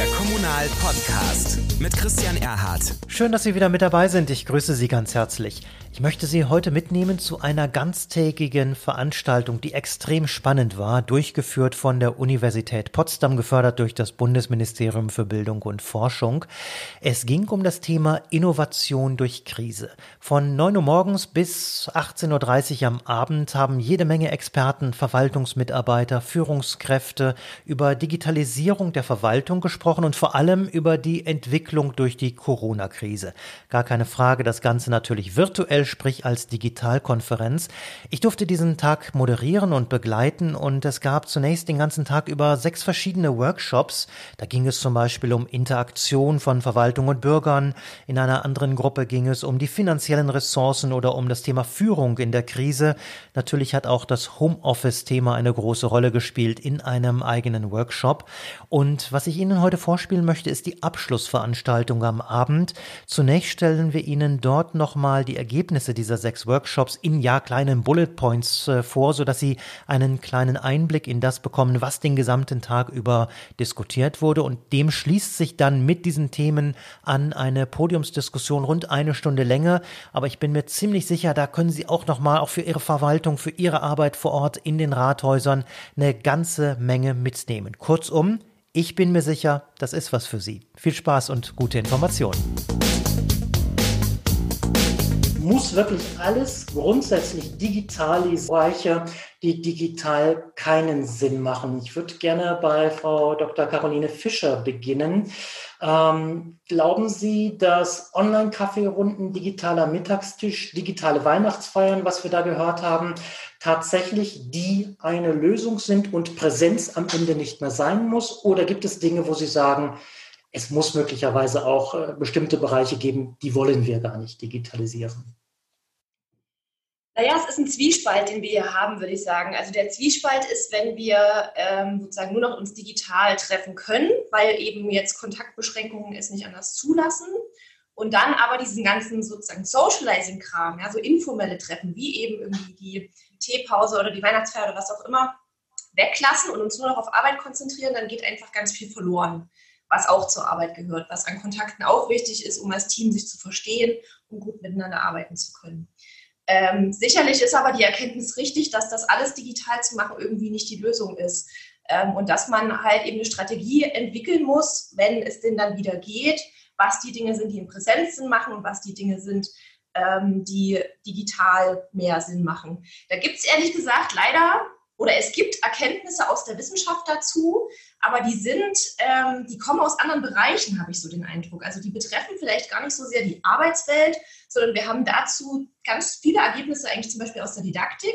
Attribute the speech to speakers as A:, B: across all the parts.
A: Der Kommunal Podcast mit Christian Erhardt.
B: Schön, dass Sie wieder mit dabei sind. Ich grüße Sie ganz herzlich. Ich möchte Sie heute mitnehmen zu einer ganztägigen Veranstaltung, die extrem spannend war, durchgeführt von der Universität Potsdam, gefördert durch das Bundesministerium für Bildung und Forschung. Es ging um das Thema Innovation durch Krise. Von 9 Uhr morgens bis 18.30 Uhr am Abend haben jede Menge Experten, Verwaltungsmitarbeiter, Führungskräfte über Digitalisierung der Verwaltung gesprochen und vor allem über die Entwicklung durch die Corona-Krise. Gar keine Frage, das Ganze natürlich virtuell virtuell, sprich als Digitalkonferenz. Ich durfte diesen Tag moderieren und begleiten und es gab zunächst den ganzen Tag über sechs verschiedene Workshops. Da ging es zum Beispiel um Interaktion von Verwaltung und Bürgern. In einer anderen Gruppe ging es um die finanziellen Ressourcen oder um das Thema Führung in der Krise. Natürlich hat auch das Homeoffice-Thema eine große Rolle gespielt in einem eigenen Workshop. Und was ich Ihnen heute vorspielen möchte, ist die Abschlussveranstaltung am Abend. Zunächst stellen wir Ihnen dort nochmal die Ergebnisse dieser sechs Workshops in ja kleinen Bullet Points äh, vor, so dass Sie einen kleinen Einblick in das bekommen, was den gesamten Tag über diskutiert wurde. Und dem schließt sich dann mit diesen Themen an eine Podiumsdiskussion rund eine Stunde länger. Aber ich bin mir ziemlich sicher, da können Sie auch nochmal auch für Ihre Verwaltung, für Ihre Arbeit vor Ort in den Rathäusern eine ganze Menge mitnehmen. Kurzum, ich bin mir sicher, das ist was für Sie. Viel Spaß und gute Informationen
C: muss wirklich alles grundsätzlich digitalisieren, die digital keinen Sinn machen. Ich würde gerne bei Frau Dr. Caroline Fischer beginnen. Ähm, glauben Sie, dass Online-Kaffeerunden, digitaler Mittagstisch, digitale Weihnachtsfeiern, was wir da gehört haben, tatsächlich die eine Lösung sind und Präsenz am Ende nicht mehr sein muss? Oder gibt es Dinge, wo Sie sagen, es muss möglicherweise auch äh, bestimmte Bereiche geben, die wollen wir gar nicht digitalisieren.
D: Naja, es ist ein Zwiespalt, den wir hier haben, würde ich sagen. Also der Zwiespalt ist, wenn wir ähm, sozusagen nur noch uns digital treffen können, weil eben jetzt Kontaktbeschränkungen es nicht anders zulassen. Und dann aber diesen ganzen sozusagen Socializing-Kram, ja, so informelle Treffen, wie eben irgendwie die Teepause oder die Weihnachtsfeier oder was auch immer, weglassen und uns nur noch auf Arbeit konzentrieren, dann geht einfach ganz viel verloren was auch zur Arbeit gehört, was an Kontakten auch wichtig ist, um als Team sich zu verstehen und gut miteinander arbeiten zu können. Ähm, sicherlich ist aber die Erkenntnis richtig, dass das alles digital zu machen irgendwie nicht die Lösung ist. Ähm, und dass man halt eben eine Strategie entwickeln muss, wenn es denn dann wieder geht, was die Dinge sind, die in Präsenz Sinn machen und was die Dinge sind, ähm, die digital mehr Sinn machen. Da gibt es ehrlich gesagt leider oder es gibt Erkenntnisse aus der Wissenschaft dazu, aber die sind, ähm, die kommen aus anderen Bereichen, habe ich so den Eindruck. Also die betreffen vielleicht gar nicht so sehr die Arbeitswelt, sondern wir haben dazu ganz viele Ergebnisse eigentlich zum Beispiel aus der Didaktik.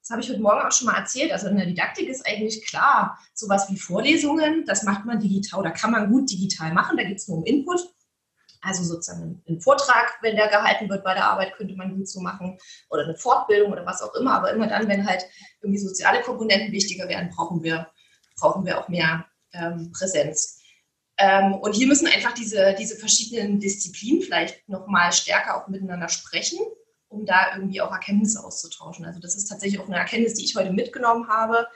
D: Das habe ich heute Morgen auch schon mal erzählt. Also in der Didaktik ist eigentlich klar, sowas wie Vorlesungen, das macht man digital oder kann man gut digital machen. Da geht es nur um Input. Also sozusagen einen Vortrag, wenn der gehalten wird bei der Arbeit, könnte man gut so machen. Oder eine Fortbildung oder was auch immer. Aber immer dann, wenn halt irgendwie soziale Komponenten wichtiger werden, brauchen wir, brauchen wir auch mehr ähm, Präsenz. Ähm, und hier müssen einfach diese, diese verschiedenen Disziplinen vielleicht nochmal stärker auch miteinander sprechen, um da irgendwie auch Erkenntnisse auszutauschen. Also das ist tatsächlich auch eine Erkenntnis, die ich heute mitgenommen habe,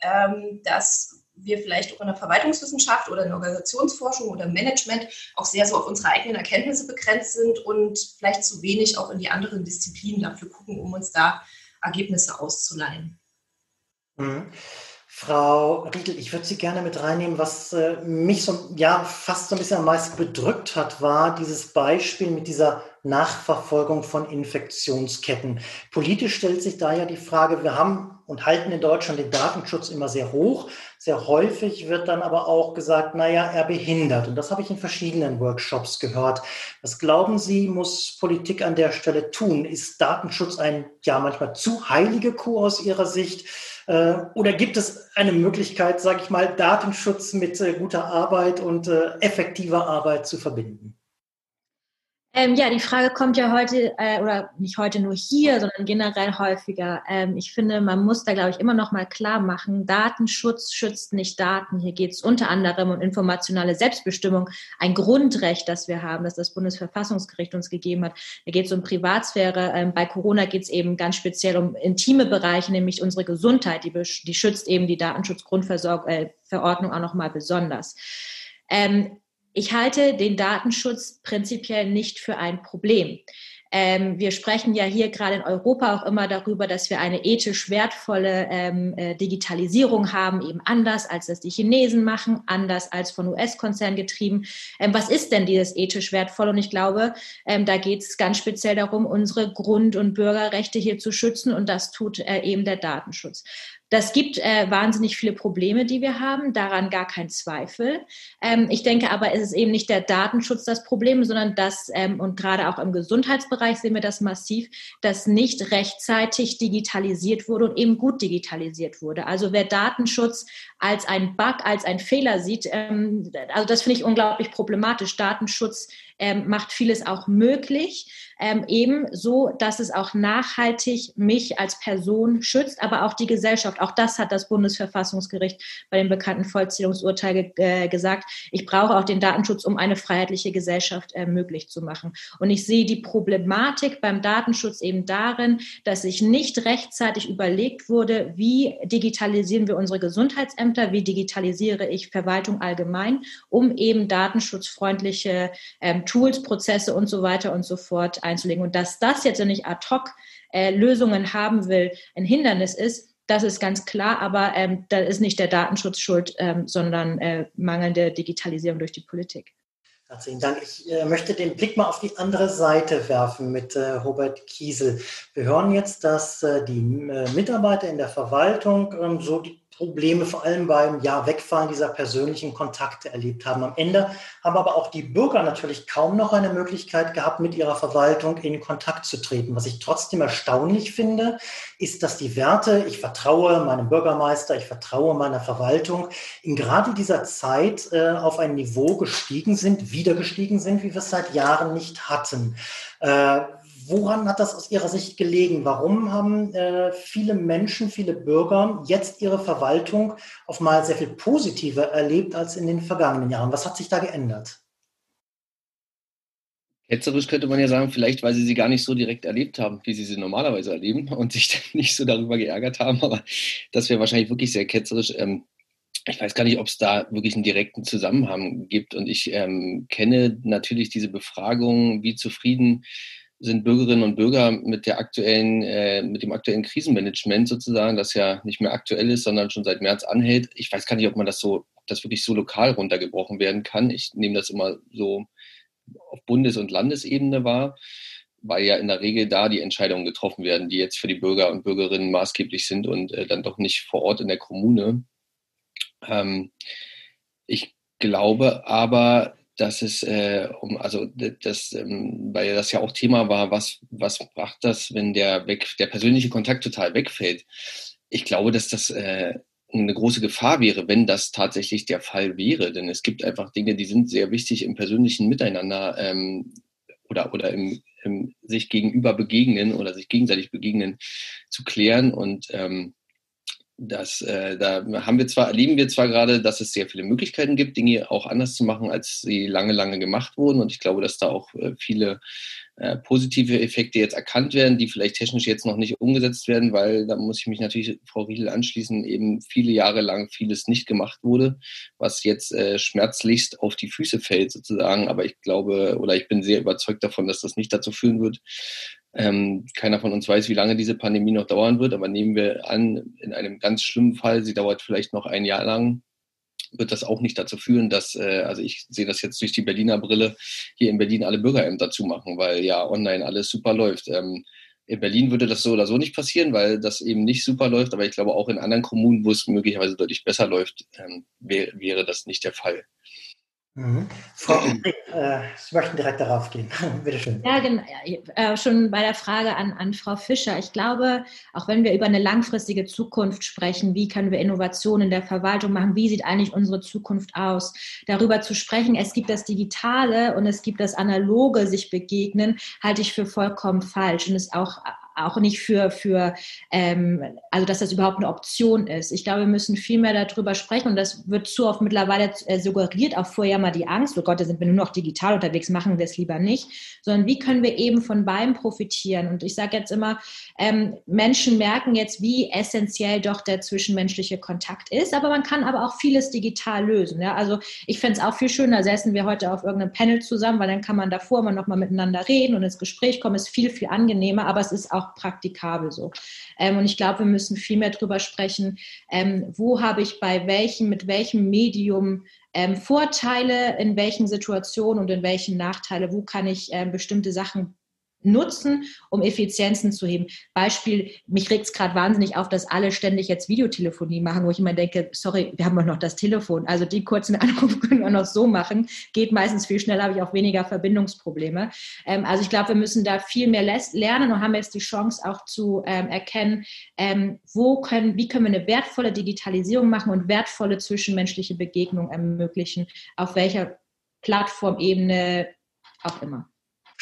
D: ähm, dass wir vielleicht auch in der Verwaltungswissenschaft oder in der Organisationsforschung oder im Management auch sehr so auf unsere eigenen Erkenntnisse begrenzt sind und vielleicht zu wenig auch in die anderen Disziplinen dafür gucken, um uns da Ergebnisse auszuleihen.
C: Mhm. Frau Riedel, ich würde Sie gerne mit reinnehmen. Was äh, mich so, ja, fast so ein bisschen am meisten bedrückt hat, war dieses Beispiel mit dieser Nachverfolgung von Infektionsketten. Politisch stellt sich da ja die Frage, wir haben und halten in Deutschland den Datenschutz immer sehr hoch. Sehr häufig wird dann aber auch gesagt, naja, er behindert. Und das habe ich in verschiedenen Workshops gehört. Was glauben Sie, muss Politik an der Stelle tun? Ist Datenschutz ein, ja, manchmal zu heilige Kuh aus Ihrer Sicht? Äh, oder gibt es eine Möglichkeit, sage ich mal, Datenschutz mit äh, guter Arbeit und äh, effektiver Arbeit zu verbinden?
E: Ähm, ja, die Frage kommt ja heute, äh, oder nicht heute nur hier, sondern generell häufiger. Ähm, ich finde, man muss da, glaube ich, immer noch mal klar machen, Datenschutz schützt nicht Daten. Hier geht es unter anderem um informationale Selbstbestimmung, ein Grundrecht, das wir haben, das das Bundesverfassungsgericht uns gegeben hat. Hier geht es um Privatsphäre. Ähm, bei Corona geht es eben ganz speziell um intime Bereiche, nämlich unsere Gesundheit. Die, die schützt eben die Datenschutzgrundverordnung äh, auch noch mal besonders. Ähm, ich halte den Datenschutz prinzipiell nicht für ein Problem. Ähm, wir sprechen ja hier gerade in Europa auch immer darüber, dass wir eine ethisch wertvolle ähm, äh, Digitalisierung haben, eben anders als das die Chinesen machen, anders als von US-Konzernen getrieben. Ähm, was ist denn dieses ethisch wertvoll? Und ich glaube, ähm, da geht es ganz speziell darum, unsere Grund- und Bürgerrechte hier zu schützen und das tut äh, eben der Datenschutz. Das gibt äh, wahnsinnig viele Probleme, die wir haben, daran gar kein Zweifel. Ähm, ich denke aber, es ist eben nicht der Datenschutz das Problem, sondern das, ähm, und gerade auch im Gesundheitsbereich sehen wir das massiv, dass nicht rechtzeitig digitalisiert wurde und eben gut digitalisiert wurde. Also wer Datenschutz als ein Bug, als ein Fehler sieht, ähm, also das finde ich unglaublich problematisch. Datenschutz ähm, macht vieles auch möglich, ähm, eben so, dass es auch nachhaltig mich als Person schützt, aber auch die Gesellschaft. Auch das hat das Bundesverfassungsgericht bei dem bekannten Vollziehungsurteil ge äh, gesagt. Ich brauche auch den Datenschutz, um eine freiheitliche Gesellschaft äh, möglich zu machen. Und ich sehe die Problematik beim Datenschutz eben darin, dass sich nicht rechtzeitig überlegt wurde, wie digitalisieren wir unsere Gesundheitsämter, wie digitalisiere ich Verwaltung allgemein, um eben datenschutzfreundliche ähm, Tools, Prozesse und so weiter und so fort einzulegen. Und dass das jetzt, ich ad hoc äh, Lösungen haben will, ein Hindernis ist, das ist ganz klar, aber ähm, da ist nicht der Datenschutz schuld, ähm, sondern äh, mangelnde Digitalisierung durch die Politik.
C: Herzlichen Dank. Ich äh, möchte den Blick mal auf die andere Seite werfen mit äh, Robert Kiesel. Wir hören jetzt, dass äh, die äh, Mitarbeiter in der Verwaltung ähm, so die Probleme vor allem beim ja, Wegfallen dieser persönlichen Kontakte erlebt haben. Am Ende haben aber auch die Bürger natürlich kaum noch eine Möglichkeit gehabt, mit ihrer Verwaltung in Kontakt zu treten. Was ich trotzdem erstaunlich finde, ist, dass die Werte, ich vertraue meinem Bürgermeister, ich vertraue meiner Verwaltung, in gerade dieser Zeit äh, auf ein Niveau gestiegen sind, wieder gestiegen sind, wie wir es seit Jahren nicht hatten. Äh, Woran hat das aus Ihrer Sicht gelegen? Warum haben äh, viele Menschen, viele Bürger jetzt ihre Verwaltung auf mal sehr viel positiver erlebt als in den vergangenen Jahren? Was hat sich da geändert?
F: Ketzerisch könnte man ja sagen, vielleicht weil sie sie gar nicht so direkt erlebt haben, wie sie sie normalerweise erleben und sich nicht so darüber geärgert haben. Aber das wäre wahrscheinlich wirklich sehr ketzerisch. Ähm, ich weiß gar nicht, ob es da wirklich einen direkten Zusammenhang gibt. Und ich ähm, kenne natürlich diese Befragung, wie zufrieden sind Bürgerinnen und Bürger mit der aktuellen, äh, mit dem aktuellen Krisenmanagement sozusagen, das ja nicht mehr aktuell ist, sondern schon seit März anhält. Ich weiß gar nicht, ob man das so, das wirklich so lokal runtergebrochen werden kann. Ich nehme das immer so auf Bundes- und Landesebene wahr, weil ja in der Regel da die Entscheidungen getroffen werden, die jetzt für die Bürger und Bürgerinnen maßgeblich sind und äh, dann doch nicht vor Ort in der Kommune. Ähm, ich glaube aber, dass es äh, um, also das, ähm, weil das ja auch Thema war, was, was macht das, wenn der weg, der persönliche Kontakt total wegfällt? Ich glaube, dass das äh, eine große Gefahr wäre, wenn das tatsächlich der Fall wäre. Denn es gibt einfach Dinge, die sind sehr wichtig im persönlichen Miteinander ähm, oder, oder im, im sich gegenüber begegnen oder sich gegenseitig begegnen zu klären. Und ähm, das, äh, da haben wir zwar, erleben wir zwar gerade, dass es sehr viele Möglichkeiten gibt, Dinge auch anders zu machen, als sie lange, lange gemacht wurden. Und ich glaube, dass da auch äh, viele äh, positive Effekte jetzt erkannt werden, die vielleicht technisch jetzt noch nicht umgesetzt werden, weil da muss ich mich natürlich Frau Riedel anschließen, eben viele Jahre lang vieles nicht gemacht wurde, was jetzt äh, schmerzlichst auf die Füße fällt sozusagen. Aber ich glaube oder ich bin sehr überzeugt davon, dass das nicht dazu führen wird, ähm, keiner von uns weiß, wie lange diese Pandemie noch dauern wird, aber nehmen wir an, in einem ganz schlimmen Fall, sie dauert vielleicht noch ein Jahr lang, wird das auch nicht dazu führen, dass, äh, also ich sehe das jetzt durch die Berliner Brille, hier in Berlin alle Bürgerämter zumachen, weil ja online alles super läuft. Ähm, in Berlin würde das so oder so nicht passieren, weil das eben nicht super läuft, aber ich glaube auch in anderen Kommunen, wo es möglicherweise deutlich besser läuft, ähm, wär, wäre das nicht der Fall.
C: Mhm. Frau, äh, Sie möchten direkt darauf gehen. Bitte schön.
E: Ja, genau. Äh, schon bei der Frage an, an Frau Fischer. Ich glaube, auch wenn wir über eine langfristige Zukunft sprechen, wie können wir Innovationen in der Verwaltung machen, wie sieht eigentlich unsere Zukunft aus, darüber zu sprechen, es gibt das Digitale und es gibt das Analoge sich begegnen, halte ich für vollkommen falsch und ist auch auch nicht für, für ähm, also dass das überhaupt eine Option ist. Ich glaube, wir müssen viel mehr darüber sprechen und das wird zu oft mittlerweile äh, suggeriert, auch vorher mal die Angst, oh Gott, da sind wir nur noch digital unterwegs, machen wir es lieber nicht, sondern wie können wir eben von beidem profitieren? Und ich sage jetzt immer, ähm, Menschen merken jetzt, wie essentiell doch der zwischenmenschliche Kontakt ist, aber man kann aber auch vieles digital lösen. Ja? Also ich fände es auch viel schöner, säßen wir heute auf irgendeinem Panel zusammen, weil dann kann man davor immer noch mal miteinander reden und ins Gespräch kommen, ist viel, viel angenehmer, aber es ist auch praktikabel so. Ähm, und ich glaube, wir müssen viel mehr darüber sprechen, ähm, wo habe ich bei welchem, mit welchem Medium ähm, Vorteile, in welchen Situationen und in welchen Nachteile, wo kann ich ähm, bestimmte Sachen nutzen, um Effizienzen zu heben. Beispiel, mich regt es gerade wahnsinnig auf, dass alle ständig jetzt Videotelefonie machen, wo ich immer denke, sorry, wir haben doch noch das Telefon. Also die kurzen Anrufe können wir noch so machen. Geht meistens viel schneller, habe ich auch weniger Verbindungsprobleme. Ähm, also ich glaube, wir müssen da viel mehr lernen und haben jetzt die Chance auch zu ähm, erkennen, ähm, wo können, wie können wir eine wertvolle Digitalisierung machen und wertvolle zwischenmenschliche Begegnungen ermöglichen, auf welcher Plattformebene auch immer.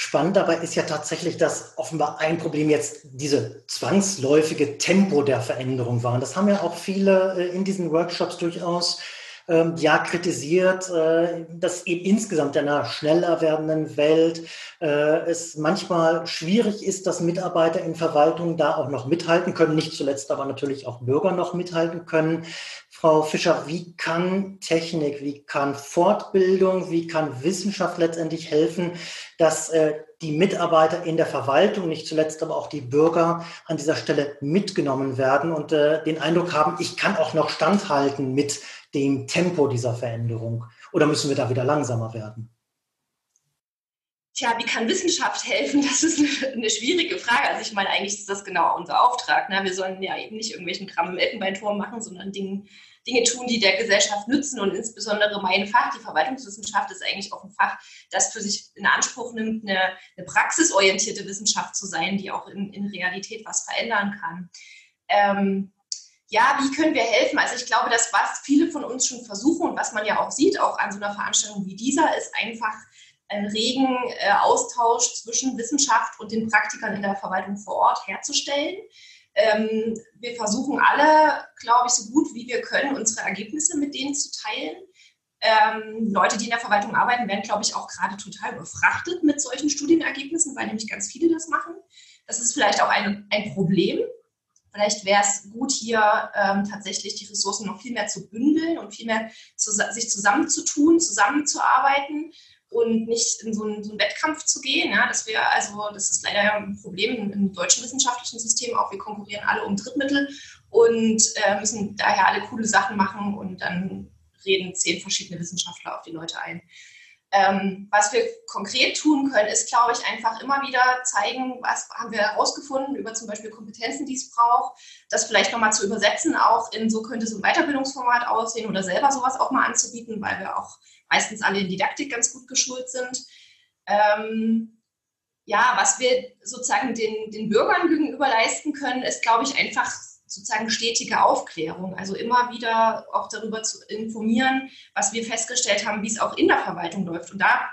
C: Spannend dabei ist ja tatsächlich, dass offenbar ein Problem jetzt diese zwangsläufige Tempo der Veränderung war. Und das haben ja auch viele äh, in diesen Workshops durchaus ähm, ja kritisiert, äh, dass eben insgesamt in einer schneller werdenden Welt äh, es manchmal schwierig ist, dass Mitarbeiter in Verwaltungen da auch noch mithalten können, nicht zuletzt aber natürlich auch Bürger noch mithalten können. Frau Fischer, wie kann Technik, wie kann Fortbildung, wie kann Wissenschaft letztendlich helfen, dass äh, die Mitarbeiter in der Verwaltung, nicht zuletzt aber auch die Bürger an dieser Stelle mitgenommen werden und äh, den Eindruck haben, ich kann auch noch standhalten mit dem Tempo dieser Veränderung? Oder müssen wir da wieder langsamer werden?
D: Tja, wie kann Wissenschaft helfen? Das ist eine, schwierige Frage. Also ich meine, eigentlich ist das genau unser Auftrag. Ne? Wir sollen ja eben nicht irgendwelchen Kram im Elfenbeinturm machen, sondern Dinge, Dinge tun, die der Gesellschaft nützen. Und insbesondere mein Fach, die Verwaltungswissenschaft, ist eigentlich auch ein Fach, das für sich in Anspruch nimmt, eine, eine praxisorientierte Wissenschaft zu sein, die auch in, in Realität was verändern kann. Ähm, ja, wie können wir helfen? Also ich glaube, das, was viele von uns schon versuchen und was man ja auch sieht, auch an so einer Veranstaltung wie dieser, ist einfach einen regen äh, Austausch zwischen Wissenschaft und den Praktikern in der Verwaltung vor Ort herzustellen. Ähm, wir versuchen alle, glaube ich, so gut wie wir können, unsere Ergebnisse mit denen zu teilen. Ähm, Leute, die in der Verwaltung arbeiten, werden, glaube ich, auch gerade total überfrachtet mit solchen Studienergebnissen, weil nämlich ganz viele das machen. Das ist vielleicht auch ein, ein Problem, Vielleicht wäre es gut, hier ähm, tatsächlich die Ressourcen noch viel mehr zu bündeln und viel mehr zu, sich zusammenzutun, zusammenzuarbeiten und nicht in so einen, so einen Wettkampf zu gehen. Ja, das wäre also, das ist leider ein Problem im deutschen wissenschaftlichen System auch. Wir konkurrieren alle um Drittmittel und äh, müssen daher alle coole Sachen machen und dann reden zehn verschiedene Wissenschaftler auf die Leute ein. Ähm, was wir konkret tun können, ist, glaube ich, einfach immer wieder zeigen, was haben wir herausgefunden über zum Beispiel Kompetenzen, die es braucht, das vielleicht nochmal zu übersetzen, auch in so könnte so ein Weiterbildungsformat aussehen oder selber sowas auch mal anzubieten, weil wir auch meistens alle in Didaktik ganz gut geschult sind. Ähm, ja, was wir sozusagen den, den Bürgern gegenüber leisten können, ist, glaube ich, einfach sozusagen stetige Aufklärung, also immer wieder auch darüber zu informieren, was wir festgestellt haben, wie es auch in der Verwaltung läuft. Und da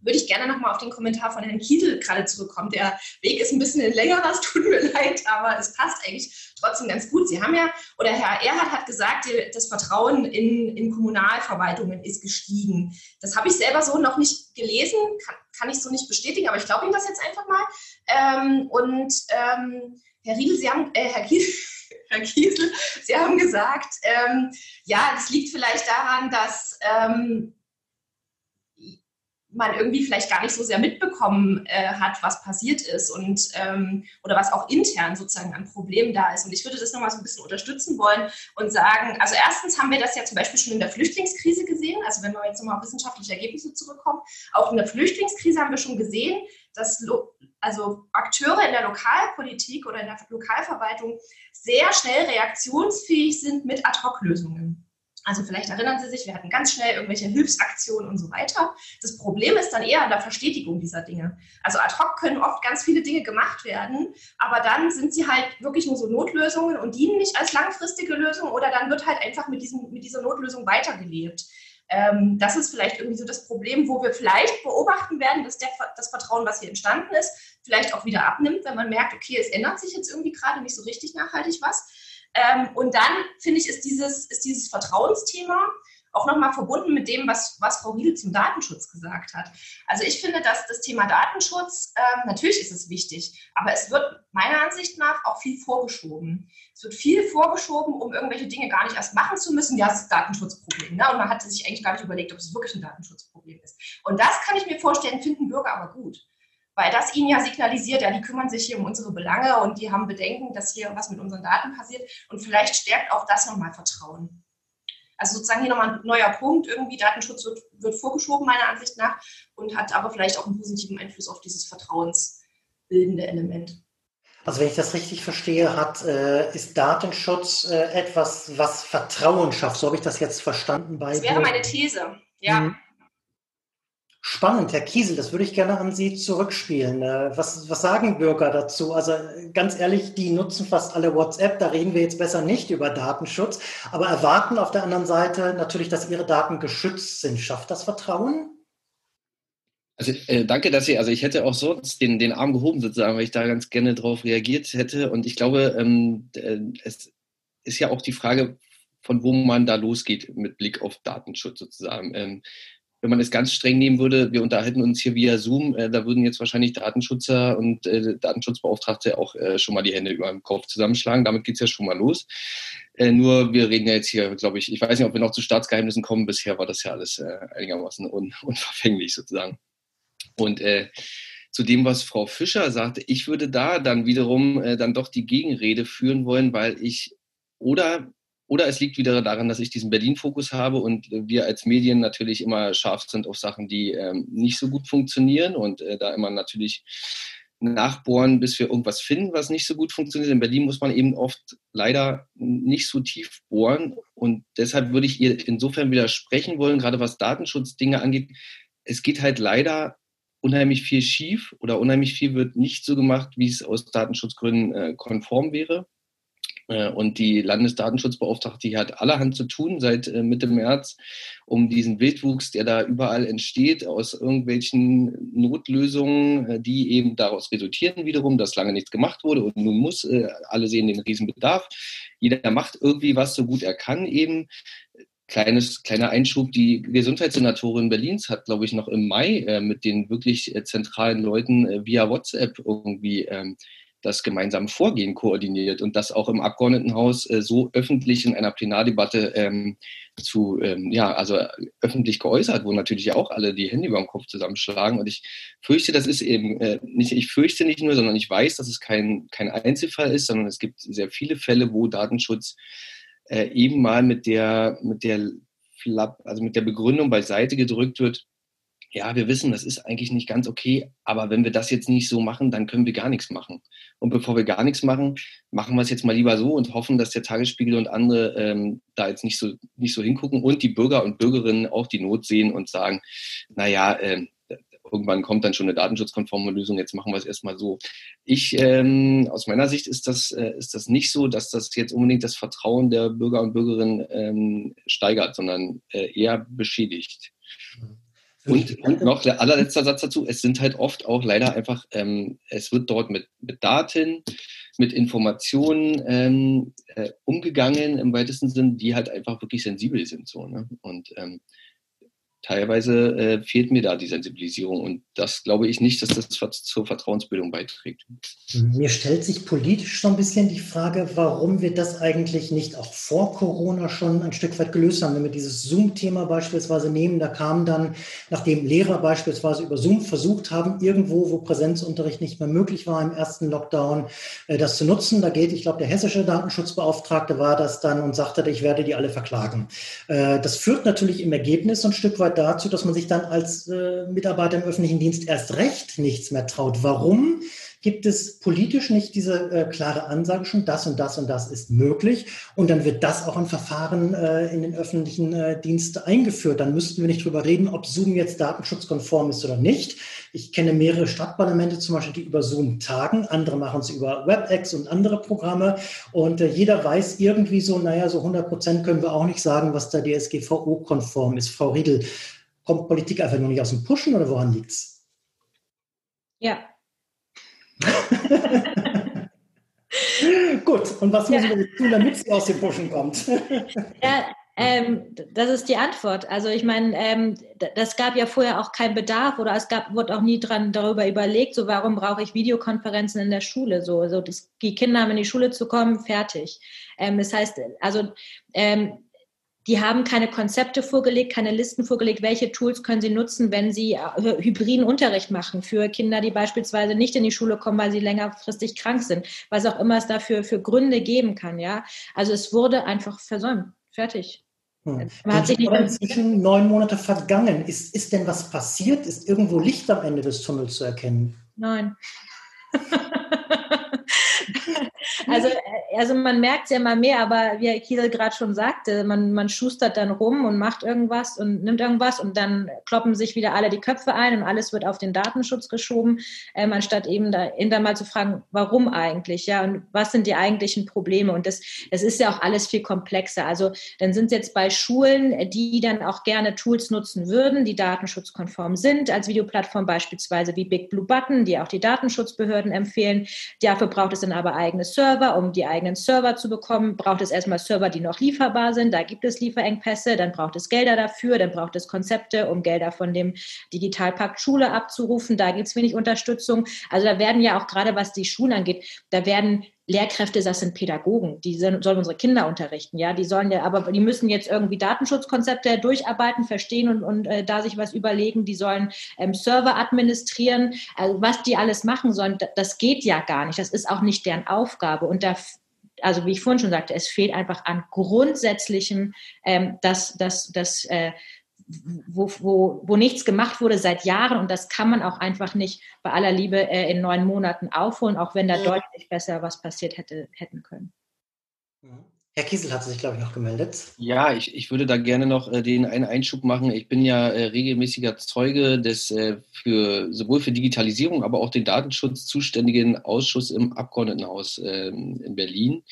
D: würde ich gerne nochmal auf den Kommentar von Herrn Kiesel gerade zurückkommen. Der Weg ist ein bisschen länger, das tut mir leid, aber es passt eigentlich trotzdem ganz gut. Sie haben ja, oder Herr Erhard hat gesagt, das Vertrauen in, in Kommunalverwaltungen ist gestiegen. Das habe ich selber so noch nicht gelesen, kann, kann ich so nicht bestätigen, aber ich glaube Ihnen das jetzt einfach mal. Ähm, und ähm, Herr Riedel, Sie haben, äh, Herr Kiesel, Herr Kiesel, Sie haben gesagt, ähm, ja, das liegt vielleicht daran, dass ähm, man irgendwie vielleicht gar nicht so sehr mitbekommen äh, hat, was passiert ist und ähm, oder was auch intern sozusagen an Problemen da ist. Und ich würde das nochmal so ein bisschen unterstützen wollen und sagen, also erstens haben wir das ja zum Beispiel schon in der Flüchtlingskrise gesehen, also wenn wir jetzt nochmal auf wissenschaftliche Ergebnisse zurückkommen, auch in der Flüchtlingskrise haben wir schon gesehen, dass also Akteure in der Lokalpolitik oder in der Lokalverwaltung sehr schnell reaktionsfähig sind mit Ad-Hoc-Lösungen. Also vielleicht erinnern Sie sich, wir hatten ganz schnell irgendwelche Hilfsaktionen und so weiter. Das Problem ist dann eher an der Verstetigung dieser Dinge. Also ad hoc können oft ganz viele Dinge gemacht werden, aber dann sind sie halt wirklich nur so Notlösungen und dienen nicht als langfristige Lösung oder dann wird halt einfach mit, diesem, mit dieser Notlösung weitergelebt. Ähm, das ist vielleicht irgendwie so das Problem, wo wir vielleicht beobachten werden, dass der, das Vertrauen, was hier entstanden ist, vielleicht auch wieder abnimmt, wenn man merkt, okay, es ändert sich jetzt irgendwie gerade nicht so richtig nachhaltig was. Ähm, und dann finde ich, ist dieses, ist dieses Vertrauensthema auch nochmal verbunden mit dem, was, was Frau Riedel zum Datenschutz gesagt hat. Also ich finde, dass das Thema Datenschutz, äh, natürlich ist es wichtig, aber es wird meiner Ansicht nach auch viel vorgeschoben. Es wird viel vorgeschoben, um irgendwelche Dinge gar nicht erst machen zu müssen. Ja, es ist ein Datenschutzproblem. Ne? Und man hat sich eigentlich gar nicht überlegt, ob es wirklich ein Datenschutzproblem ist. Und das kann ich mir vorstellen, finden Bürger aber gut weil das ihnen ja signalisiert, ja, die kümmern sich hier um unsere Belange und die haben Bedenken, dass hier was mit unseren Daten passiert. Und vielleicht stärkt auch das nochmal Vertrauen. Also sozusagen hier nochmal ein neuer Punkt. Irgendwie Datenschutz wird, wird vorgeschoben, meiner Ansicht nach, und hat aber vielleicht auch einen positiven Einfluss auf dieses vertrauensbildende Element.
C: Also wenn ich das richtig verstehe, hat, äh, ist Datenschutz äh, etwas, was Vertrauen schafft. So habe ich das jetzt verstanden
D: bei. Das wäre meine These, ja. Mhm.
C: Spannend, Herr Kiesel, das würde ich gerne an Sie zurückspielen. Äh, was, was sagen Bürger dazu? Also ganz ehrlich, die nutzen fast alle WhatsApp, da reden wir jetzt besser nicht über Datenschutz, aber erwarten auf der anderen Seite natürlich, dass ihre Daten geschützt sind. Schafft das Vertrauen?
F: Also äh, danke, dass Sie, also ich hätte auch sonst den, den Arm gehoben sozusagen, weil ich da ganz gerne drauf reagiert hätte. Und ich glaube, ähm, äh, es ist ja auch die Frage, von wo man da losgeht mit Blick auf Datenschutz sozusagen. Ähm, wenn man es ganz streng nehmen würde, wir unterhalten uns hier via Zoom, äh, da würden jetzt wahrscheinlich Datenschützer und äh, Datenschutzbeauftragte auch äh, schon mal die Hände über dem Kopf zusammenschlagen. Damit geht's ja schon mal los. Äh, nur wir reden ja jetzt hier, glaube ich, ich weiß nicht, ob wir noch zu Staatsgeheimnissen kommen. Bisher war das ja alles äh, einigermaßen un unverfänglich sozusagen. Und äh, zu dem, was Frau Fischer sagte, ich würde da dann wiederum dann doch die Gegenrede führen wollen, weil ich oder oder es liegt wieder daran, dass ich diesen Berlin-Fokus habe und wir als Medien natürlich immer scharf sind auf Sachen, die ähm, nicht so gut funktionieren und äh, da immer natürlich nachbohren, bis wir irgendwas finden, was nicht so gut funktioniert. In Berlin muss man eben oft leider nicht so tief bohren und deshalb würde ich ihr insofern widersprechen wollen, gerade was Datenschutzdinge angeht. Es geht halt leider unheimlich viel schief oder unheimlich viel wird nicht so gemacht, wie es aus Datenschutzgründen äh, konform wäre. Äh, und die Landesdatenschutzbeauftragte, hat allerhand zu tun seit äh, Mitte März, um diesen Wildwuchs, der da überall entsteht, aus irgendwelchen Notlösungen, äh, die eben daraus resultieren wiederum, dass lange nichts gemacht wurde und nun muss, alle sehen den Riesenbedarf. Jeder macht irgendwie was so gut er kann eben. Kleines, kleiner Einschub, die Gesundheitssenatorin Berlins hat, glaube ich, noch im Mai mit den wirklich zentralen Leuten via WhatsApp irgendwie ähm, das gemeinsame Vorgehen koordiniert und das auch im Abgeordnetenhaus äh, so öffentlich in einer Plenardebatte ähm, zu, ähm, ja, also öffentlich geäußert, wo natürlich auch alle die Hände über den Kopf zusammenschlagen. Und ich fürchte, das ist eben äh, nicht, ich fürchte nicht nur, sondern ich weiß, dass es kein, kein Einzelfall ist, sondern es gibt sehr viele Fälle, wo Datenschutz äh, eben mal mit der, mit der also mit der Begründung beiseite gedrückt wird, ja, wir wissen, das ist eigentlich nicht ganz okay, aber wenn wir das jetzt nicht so machen, dann können wir gar nichts machen. Und bevor wir gar nichts machen, machen wir es jetzt mal lieber so und hoffen, dass der Tagesspiegel und andere ähm, da jetzt nicht so, nicht so hingucken und die Bürger und Bürgerinnen auch die Not sehen und sagen, naja, äh, irgendwann kommt dann schon eine datenschutzkonforme Lösung, jetzt machen wir es erstmal so. Ich, ähm, aus meiner Sicht ist das, äh, ist das nicht so, dass das jetzt unbedingt das Vertrauen der Bürger und Bürgerinnen ähm, steigert, sondern äh, eher beschädigt. Mhm. Und, und noch der allerletzte Satz dazu, es sind halt oft auch leider einfach, ähm, es wird dort mit, mit Daten, mit Informationen ähm, äh, umgegangen im weitesten Sinn, die halt einfach wirklich sensibel sind. So, ne? Und ähm, teilweise äh, fehlt mir da die Sensibilisierung und das glaube ich nicht, dass das zur Vertrauensbildung beiträgt.
C: Mir stellt sich politisch so ein bisschen die Frage, warum wir das eigentlich nicht auch vor Corona schon ein Stück weit gelöst haben. Wenn wir dieses Zoom-Thema beispielsweise nehmen, da kam dann, nachdem Lehrer beispielsweise über Zoom versucht haben, irgendwo, wo Präsenzunterricht nicht mehr möglich war im ersten Lockdown, äh, das zu nutzen, da geht, ich glaube, der hessische Datenschutzbeauftragte war das dann und sagte, ich werde die alle verklagen. Äh, das führt natürlich im Ergebnis ein Stück weit Stück dazu, dass man sich dann als äh, Mitarbeiter im öffentlichen Dienst erst recht nichts mehr traut. Warum? Gibt es politisch nicht diese äh, klare Ansage schon, das und das und das ist möglich und dann wird das auch in Verfahren äh, in den öffentlichen äh, Dienst eingeführt. Dann müssten wir nicht drüber reden, ob Zoom jetzt datenschutzkonform ist oder nicht. Ich kenne mehrere Stadtparlamente zum Beispiel, die über Zoom tagen. Andere machen es über WebEx und andere Programme. Und äh, jeder weiß irgendwie so, naja, so 100 Prozent können wir auch nicht sagen, was da DSGVO-konform ist. Frau Riedel, kommt Politik einfach nur nicht aus dem Pushen oder woran liegt es?
E: Ja,
C: Gut, und was müssen wir tun, damit sie aus den Buschen kommt?
E: ja, ähm, das ist die Antwort. Also ich meine, ähm, das gab ja vorher auch keinen Bedarf oder es gab, wurde auch nie dran darüber überlegt, so warum brauche ich Videokonferenzen in der Schule? So, so das, die Kinder haben in die Schule zu kommen, fertig. Ähm, das heißt, also ähm, die haben keine Konzepte vorgelegt, keine Listen vorgelegt, welche Tools können sie nutzen, wenn sie äh, hybriden Unterricht machen für Kinder, die beispielsweise nicht in die Schule kommen, weil sie längerfristig krank sind, was auch immer es dafür für Gründe geben kann. Ja, also es wurde einfach versäumt. Fertig.
C: Hm. Man hat sich nicht inzwischen neun Monate vergangen. Ist, ist denn was passiert? Ist irgendwo Licht am Ende des Tunnels zu erkennen?
E: Nein. Also, also man merkt es ja immer mehr, aber wie Herr Kiesel gerade schon sagte, man, man schustert dann rum und macht irgendwas und nimmt irgendwas und dann kloppen sich wieder alle die Köpfe ein und alles wird auf den Datenschutz geschoben, ähm, anstatt eben dahinter mal zu fragen, warum eigentlich, ja, und was sind die eigentlichen Probleme? Und das, das ist ja auch alles viel komplexer. Also dann sind es jetzt bei Schulen, die dann auch gerne Tools nutzen würden, die datenschutzkonform sind, als Videoplattform beispielsweise wie Big Blue Button, die auch die Datenschutzbehörden empfehlen. Dafür braucht es dann aber eigene Server. Um die eigenen Server zu bekommen, braucht es erstmal Server, die noch lieferbar sind. Da gibt es Lieferengpässe. Dann braucht es Gelder dafür. Dann braucht es Konzepte, um Gelder von dem Digitalpakt Schule abzurufen. Da gibt es wenig Unterstützung. Also da werden ja auch gerade, was die Schulen angeht, da werden Lehrkräfte, das sind Pädagogen, die sollen unsere Kinder unterrichten, ja, die sollen ja, aber die müssen jetzt irgendwie Datenschutzkonzepte durcharbeiten, verstehen und, und äh, da sich was überlegen, die sollen ähm, Server administrieren, also was die alles machen sollen, das geht ja gar nicht, das ist auch nicht deren Aufgabe. Und da also wie ich vorhin schon sagte, es fehlt einfach an grundsätzlichem, ähm, dass, dass, dass äh, wo, wo, wo nichts gemacht wurde seit Jahren und das kann man auch einfach nicht bei aller Liebe äh, in neun Monaten aufholen, auch wenn da ja. deutlich besser was passiert hätte, hätten können.
C: Mhm. Herr Kiesel hat sich, glaube ich, noch gemeldet.
F: Ja, ich, ich würde da gerne noch äh, den einen Einschub machen. Ich bin ja äh, regelmäßiger Zeuge des äh, für sowohl für Digitalisierung, aber auch den Datenschutz zuständigen Ausschuss im Abgeordnetenhaus ähm, in Berlin.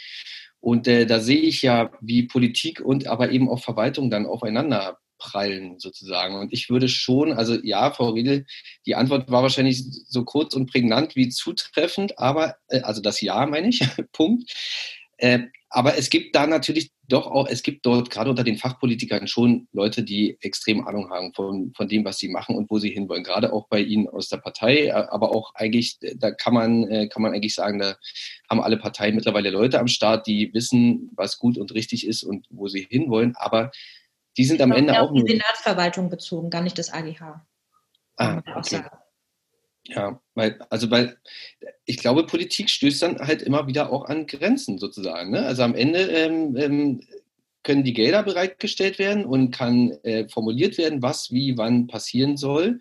F: Und äh, da sehe ich ja, wie Politik und aber eben auch Verwaltung dann aufeinander prallen sozusagen. Und ich würde schon, also ja, Frau Riedel, die Antwort war wahrscheinlich so kurz und prägnant wie zutreffend, aber, äh, also das Ja meine ich, Punkt. Äh, aber es gibt da natürlich doch auch, es gibt dort gerade unter den Fachpolitikern schon Leute, die extrem Ahnung haben von, von dem, was sie machen und wo sie hinwollen. Gerade auch bei Ihnen aus der Partei, äh, aber auch eigentlich, da kann man, äh, kann man eigentlich sagen, da haben alle Parteien mittlerweile Leute am Start, die wissen, was gut und richtig ist und wo sie hinwollen. Aber die sind am Ende auch.
E: Auf die Senatsverwaltung bezogen, gar nicht das AGH.
F: Ah, okay. Ja, weil, also weil ich glaube, Politik stößt dann halt immer wieder auch an Grenzen sozusagen. Ne? Also am Ende ähm, ähm, können die Gelder bereitgestellt werden und kann äh, formuliert werden, was wie wann passieren soll.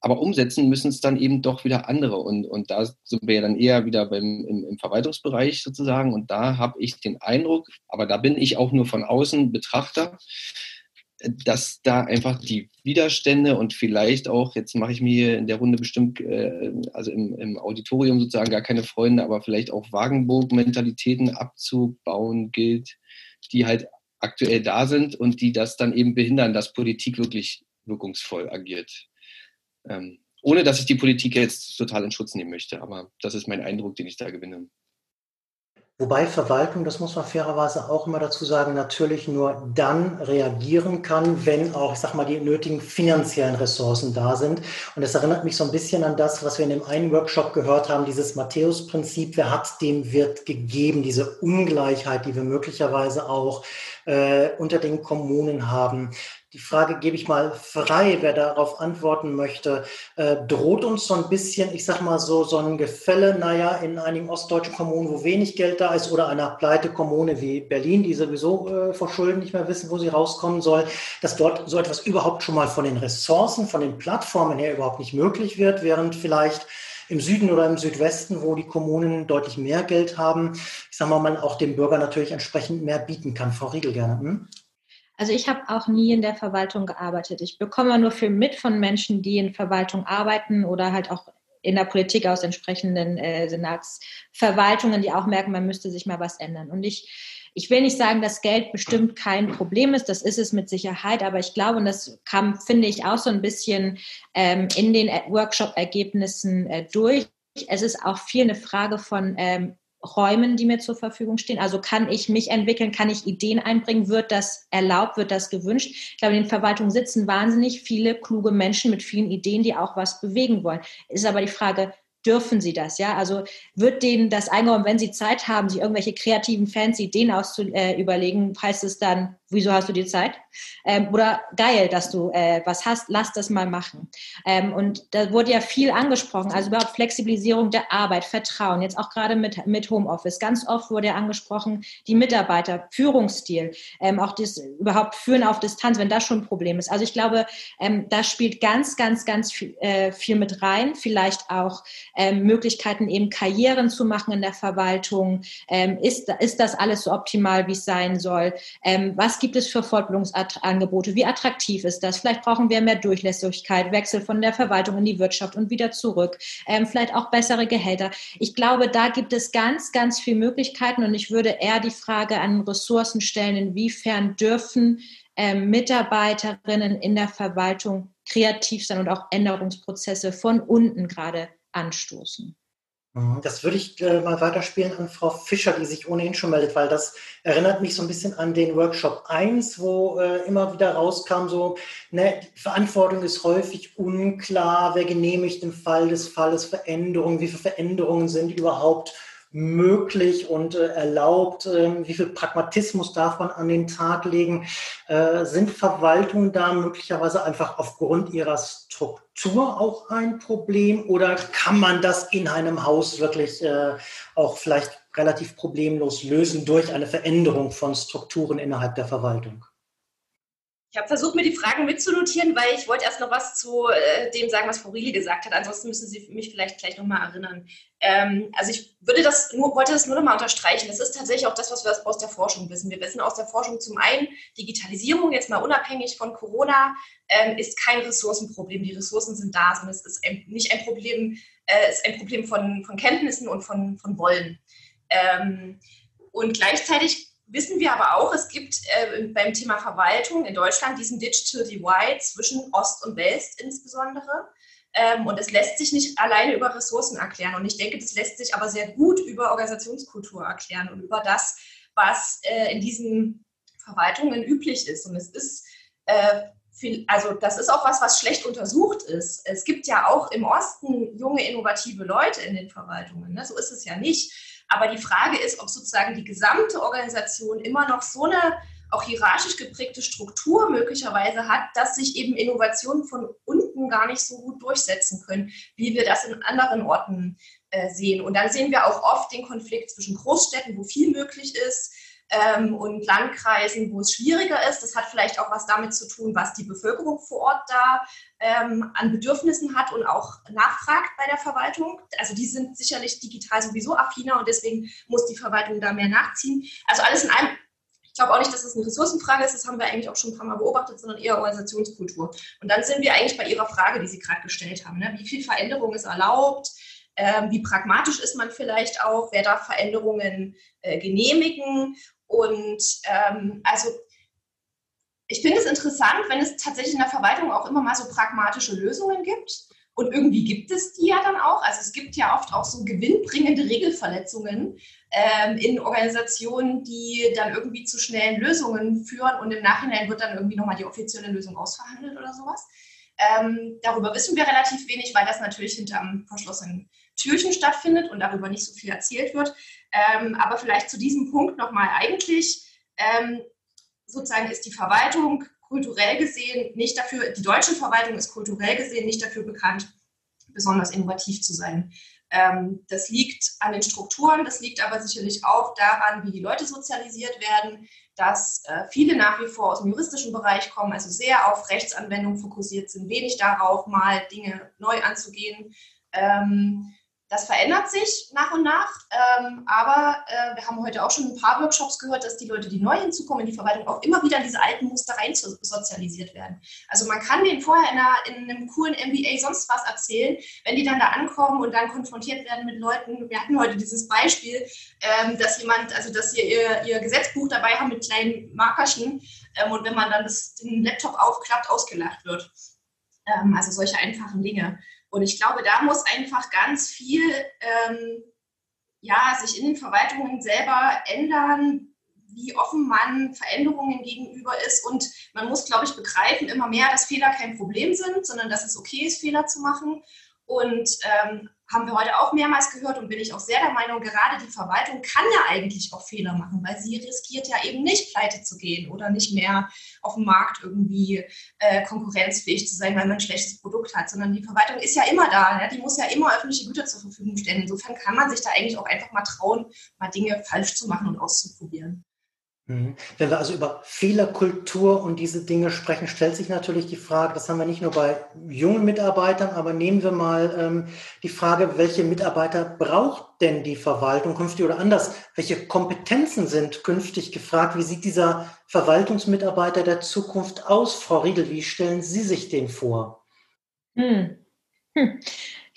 F: Aber umsetzen müssen es dann eben doch wieder andere. Und, und da sind wir ja dann eher wieder beim, im, im Verwaltungsbereich sozusagen. Und da habe ich den Eindruck, aber da bin ich auch nur von außen Betrachter, dass da einfach die Widerstände und vielleicht auch, jetzt mache ich mir in der Runde bestimmt, äh, also im, im, Auditorium sozusagen gar keine Freunde, aber vielleicht auch Wagenburg-Mentalitäten abzubauen gilt, die halt aktuell da sind und die das dann eben behindern, dass Politik wirklich wirkungsvoll agiert. Ähm, ohne dass ich die Politik jetzt total in Schutz nehmen möchte, aber das ist mein Eindruck, den ich da gewinne.
C: Wobei Verwaltung, das muss man fairerweise auch immer dazu sagen, natürlich nur dann reagieren kann, wenn auch, ich sag mal, die nötigen finanziellen Ressourcen da sind. Und das erinnert mich so ein bisschen an das, was wir in dem einen Workshop gehört haben, dieses Matthäus-Prinzip, wer hat, dem wird gegeben, diese Ungleichheit, die wir möglicherweise auch äh, unter den Kommunen haben. Die Frage gebe ich mal frei, wer darauf antworten möchte. Äh, droht uns so ein bisschen, ich sag mal so, so ein Gefälle, naja, in einigen ostdeutschen Kommunen, wo wenig Geld da ist, oder einer Pleite-Kommune wie Berlin, die sowieso äh, vor Schulden nicht mehr wissen, wo sie rauskommen soll, dass dort so etwas überhaupt schon mal von den Ressourcen, von den Plattformen her überhaupt nicht möglich wird, während vielleicht im Süden oder im Südwesten, wo die Kommunen deutlich mehr Geld haben, ich sage mal, man auch dem Bürger natürlich entsprechend mehr bieten kann. Frau Riegel gerne. Hm?
E: Also ich habe auch nie in der Verwaltung gearbeitet. Ich bekomme nur viel mit von Menschen, die in Verwaltung arbeiten oder halt auch in der Politik aus entsprechenden äh, Senatsverwaltungen, die auch merken, man müsste sich mal was ändern. Und ich, ich will nicht sagen, dass Geld bestimmt kein Problem ist, das ist es mit Sicherheit, aber ich glaube, und das kam, finde ich, auch so ein bisschen ähm, in den Workshop-Ergebnissen äh, durch, Es ist auch viel eine Frage von ähm, Räumen, die mir zur Verfügung stehen. Also kann ich mich entwickeln, kann ich Ideen einbringen, wird das erlaubt, wird das gewünscht. Ich glaube, in den Verwaltungen sitzen wahnsinnig viele kluge Menschen mit vielen Ideen, die auch was bewegen wollen. Ist aber die Frage, dürfen sie das, ja? Also wird denen das eingeräumt, wenn sie Zeit haben, sich irgendwelche kreativen fancy Ideen auszuüberlegen, äh, heißt es dann, wieso hast du die Zeit? Ähm, oder geil, dass du äh, was hast, lass das mal machen. Ähm, und da wurde ja viel angesprochen, also überhaupt Flexibilisierung der Arbeit, Vertrauen, jetzt auch gerade mit, mit Homeoffice. Ganz oft wurde ja angesprochen, die Mitarbeiter, Führungsstil, ähm, auch das überhaupt Führen auf Distanz, wenn das schon ein Problem ist. Also ich glaube, ähm, da spielt ganz, ganz, ganz viel, äh, viel mit rein. Vielleicht auch ähm, Möglichkeiten, eben Karrieren zu machen in der Verwaltung. Ähm, ist, ist das alles so optimal, wie es sein soll? was was gibt es für Fortbildungsangebote? Wie attraktiv ist das? Vielleicht brauchen wir mehr Durchlässigkeit, Wechsel von der Verwaltung in die Wirtschaft und wieder zurück. Ähm, vielleicht auch bessere Gehälter. Ich glaube, da gibt es ganz, ganz viele Möglichkeiten und ich würde eher die Frage an Ressourcen stellen, inwiefern dürfen ähm, Mitarbeiterinnen in der Verwaltung kreativ sein und auch Änderungsprozesse von unten gerade anstoßen.
C: Mhm, das würde ich äh, mal weiterspielen an Frau Fischer, die sich ohnehin schon meldet, weil das erinnert mich so ein bisschen an den Workshop 1, wo äh, immer wieder rauskam, so, ne, die Verantwortung ist häufig unklar, wer genehmigt im Fall des Falles Veränderungen, wie viele Veränderungen sind überhaupt möglich und äh, erlaubt? Äh, wie viel Pragmatismus darf man an den Tag legen? Äh, sind Verwaltungen da möglicherweise einfach aufgrund ihrer Struktur auch ein Problem oder kann man das in einem Haus wirklich äh, auch vielleicht relativ problemlos lösen durch eine Veränderung von Strukturen innerhalb der Verwaltung?
D: Ich habe versucht, mir die Fragen mitzunotieren, weil ich wollte erst noch was zu äh, dem sagen, was Riele gesagt hat. Ansonsten müssen Sie mich vielleicht gleich nochmal erinnern. Ähm, also ich würde das nur, wollte das nur nochmal unterstreichen. Das ist tatsächlich auch das, was wir aus der Forschung wissen. Wir wissen aus der Forschung zum einen, Digitalisierung, jetzt mal unabhängig von Corona, ähm, ist kein Ressourcenproblem. Die Ressourcen sind da, sondern es ist ein, nicht ein Problem, äh, ist ein Problem von, von Kenntnissen und von, von Wollen. Ähm, und gleichzeitig wissen wir aber auch, es gibt äh, beim Thema Verwaltung in Deutschland diesen Digital Divide zwischen Ost und West insbesondere. Ähm, und es lässt sich nicht alleine über Ressourcen erklären. Und ich denke, das lässt sich aber sehr gut über Organisationskultur erklären und über das, was äh, in diesen Verwaltungen üblich ist. Und es ist äh, viel, also das ist auch was, was schlecht untersucht ist. Es gibt ja auch im Osten junge, innovative Leute in den Verwaltungen. Ne? So ist es ja nicht. Aber die Frage ist, ob sozusagen die gesamte Organisation immer noch so eine auch hierarchisch geprägte Struktur möglicherweise hat, dass sich eben Innovationen von unten gar nicht so gut durchsetzen können, wie wir das in anderen Orten äh, sehen. Und dann sehen wir auch oft den Konflikt zwischen Großstädten, wo viel möglich ist, ähm, und Landkreisen, wo es schwieriger ist. Das hat vielleicht auch was damit zu tun, was die Bevölkerung vor Ort da ähm, an Bedürfnissen hat und auch nachfragt bei der Verwaltung. Also die sind sicherlich digital sowieso affiner und deswegen muss die Verwaltung da mehr nachziehen. Also alles in allem ich glaube auch nicht, dass es eine Ressourcenfrage ist, das haben wir eigentlich auch schon ein paar Mal beobachtet, sondern eher Organisationskultur. Und dann sind wir eigentlich bei Ihrer Frage, die Sie gerade gestellt haben. Ne? Wie viel Veränderung ist erlaubt? Ähm, wie pragmatisch ist man vielleicht auch? Wer darf Veränderungen äh, genehmigen? Und ähm, also ich finde es interessant, wenn es tatsächlich in der Verwaltung auch immer mal so pragmatische Lösungen gibt. Und irgendwie gibt es die ja dann auch. Also es gibt ja oft auch so gewinnbringende Regelverletzungen ähm, in Organisationen, die dann irgendwie zu schnellen Lösungen führen und im Nachhinein wird dann irgendwie nochmal die offizielle Lösung ausverhandelt oder sowas. Ähm, darüber wissen wir relativ wenig, weil das natürlich hinterm verschlossenen Türchen stattfindet und darüber nicht so viel erzählt wird. Ähm, aber vielleicht zu diesem Punkt nochmal eigentlich, ähm, sozusagen ist die Verwaltung kulturell gesehen nicht dafür, die deutsche Verwaltung ist kulturell gesehen nicht dafür bekannt, besonders innovativ zu sein. Ähm, das liegt an den Strukturen, das liegt aber sicherlich auch daran, wie die Leute sozialisiert werden, dass äh, viele nach wie vor aus dem juristischen Bereich kommen, also sehr auf Rechtsanwendung fokussiert sind, wenig darauf, mal Dinge neu anzugehen. Ähm, das verändert sich nach und nach, ähm, aber äh, wir haben heute auch schon ein paar Workshops gehört, dass die Leute, die neu hinzukommen in die Verwaltung, auch immer wieder in diese alten Muster rein sozialisiert werden. Also man kann denen vorher in, einer, in, einem coolen MBA sonst was erzählen, wenn die dann da ankommen und dann konfrontiert werden mit Leuten. Wir hatten heute dieses Beispiel, ähm, dass jemand, also dass sie ihr, ihr Gesetzbuch dabei haben mit kleinen Markerchen ähm, und wenn man dann das, den Laptop aufklappt, ausgelacht wird. Ähm, also solche einfachen Dinge. Und ich glaube, da muss einfach ganz viel ähm, ja, sich in den Verwaltungen selber ändern, wie offen man Veränderungen gegenüber ist. Und man muss, glaube ich, begreifen immer mehr, dass Fehler kein Problem sind, sondern dass es okay ist, Fehler zu machen. Und ähm, haben wir heute auch mehrmals gehört und bin ich auch sehr der Meinung, gerade die Verwaltung kann ja eigentlich auch Fehler machen, weil sie riskiert ja eben nicht pleite zu gehen oder nicht mehr auf dem Markt irgendwie äh, konkurrenzfähig zu sein, weil man ein schlechtes Produkt hat, sondern die Verwaltung ist ja immer da, ja? die muss ja immer öffentliche Güter zur Verfügung stellen. Insofern kann man sich da eigentlich auch einfach mal trauen, mal Dinge falsch zu machen und auszuprobieren.
C: Mhm. Wenn wir also über Fehlerkultur und diese Dinge sprechen, stellt sich natürlich die Frage, das haben wir nicht nur bei jungen Mitarbeitern, aber nehmen wir mal ähm, die Frage, welche Mitarbeiter braucht denn die Verwaltung künftig oder anders, welche Kompetenzen sind künftig gefragt? Wie sieht dieser Verwaltungsmitarbeiter der Zukunft aus, Frau Riedel? Wie stellen Sie sich den vor?
E: Hm. Hm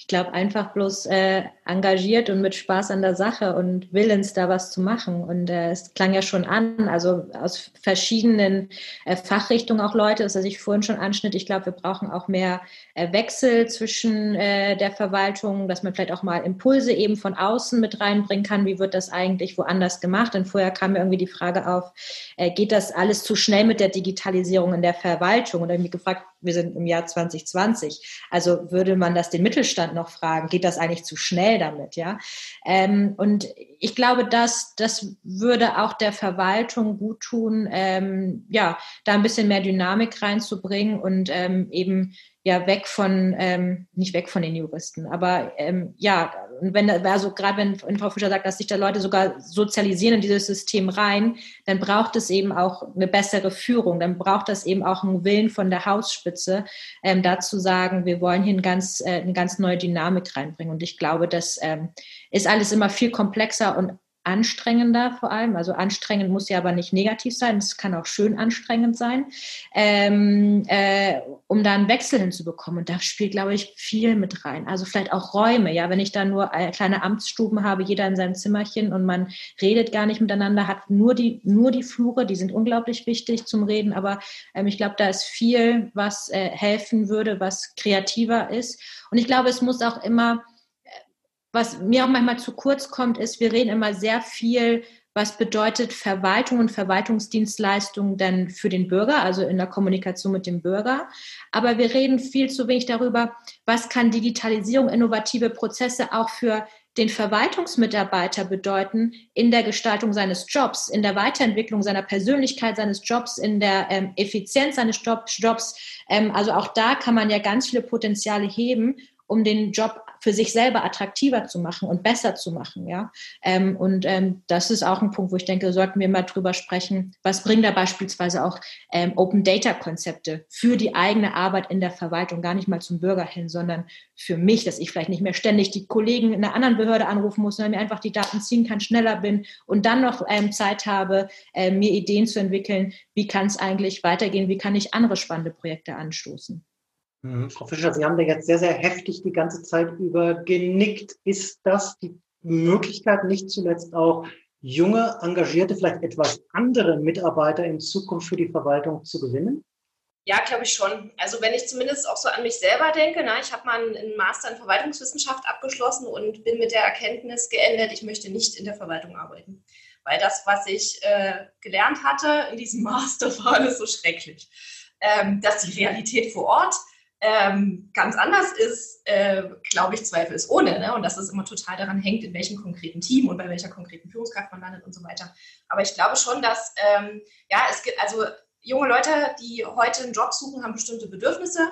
E: glaube, einfach bloß äh, engagiert und mit Spaß an der Sache und willens, da was zu machen. Und äh, es klang ja schon an, also aus verschiedenen äh, Fachrichtungen auch Leute, das, was ich vorhin schon anschnitt. Ich glaube, wir brauchen auch mehr äh, Wechsel zwischen äh, der Verwaltung, dass man vielleicht auch mal Impulse eben von außen mit reinbringen kann. Wie wird das eigentlich woanders gemacht? Denn vorher kam mir irgendwie die Frage auf, äh, geht das alles zu schnell mit der Digitalisierung in der Verwaltung? Und irgendwie gefragt, wir sind im Jahr 2020. Also würde man das den Mittelstand noch fragen, geht das eigentlich zu schnell damit, ja? Ähm, und ich glaube, dass das würde auch der Verwaltung gut tun, ähm, ja, da ein bisschen mehr Dynamik reinzubringen und ähm, eben ja weg von, ähm, nicht weg von den Juristen, aber ähm, ja, wenn, also gerade wenn, wenn Frau Fischer sagt, dass sich da Leute sogar sozialisieren in dieses System rein, dann braucht es eben auch eine bessere Führung, dann braucht das eben auch einen Willen von der Hausspitze, ähm, dazu sagen, wir wollen hier ein ganz, äh, eine ganz neue Dynamik reinbringen. Und ich glaube, das ähm, ist alles immer viel komplexer und anstrengender vor allem. Also anstrengend muss ja aber nicht negativ sein, es kann auch schön anstrengend sein, ähm, äh, um da einen Wechsel hinzubekommen. Und da spielt, glaube ich, viel mit rein. Also vielleicht auch Räume, ja, wenn ich da nur äh, kleine Amtsstuben habe, jeder in seinem Zimmerchen und man redet gar nicht miteinander, hat nur die, nur die Flure, die sind unglaublich wichtig zum Reden, aber ähm, ich glaube, da ist viel, was äh, helfen würde, was kreativer ist. Und ich glaube, es muss auch immer was mir auch manchmal zu kurz kommt, ist, wir reden immer sehr viel, was bedeutet Verwaltung und Verwaltungsdienstleistungen denn für den Bürger, also in der Kommunikation mit dem Bürger. Aber wir reden viel zu wenig darüber, was kann Digitalisierung, innovative Prozesse auch für den Verwaltungsmitarbeiter bedeuten in der Gestaltung seines Jobs, in der Weiterentwicklung seiner Persönlichkeit, seines Jobs, in der ähm, Effizienz seines Jobs. Ähm, also auch da kann man ja ganz viele Potenziale heben, um den Job für sich selber attraktiver zu machen und besser zu machen. Ja? Ähm, und ähm, das ist auch ein Punkt, wo ich denke, sollten wir mal drüber sprechen, was bringen da beispielsweise auch ähm, Open Data Konzepte für die eigene Arbeit in der Verwaltung, gar nicht mal zum Bürger hin, sondern für mich, dass ich vielleicht nicht mehr ständig die Kollegen in einer anderen Behörde anrufen muss, sondern mir einfach die Daten ziehen kann, schneller bin und dann noch ähm, Zeit habe, äh, mir Ideen zu entwickeln, wie kann es eigentlich weitergehen, wie kann ich andere spannende Projekte anstoßen.
C: Mhm. Frau Fischer, Sie haben da jetzt sehr, sehr heftig die ganze Zeit über genickt. Ist das die Möglichkeit, nicht zuletzt auch junge, engagierte, vielleicht etwas andere Mitarbeiter in Zukunft für die Verwaltung zu gewinnen?
D: Ja, glaube ich schon. Also wenn ich zumindest auch so an mich selber denke, na, ich habe mal einen Master in Verwaltungswissenschaft abgeschlossen und bin mit der Erkenntnis geendet, ich möchte nicht in der Verwaltung arbeiten. Weil das, was ich äh, gelernt hatte in diesem Master, war alles so schrecklich. Ähm, dass die Realität vor Ort ähm, ganz anders ist, äh, glaube ich, zweifelsohne. Ne? Und dass es immer total daran hängt, in welchem konkreten Team und bei welcher konkreten Führungskraft man landet und so weiter. Aber ich glaube schon, dass, ähm, ja, es gibt, also junge Leute, die heute einen Job suchen, haben bestimmte Bedürfnisse.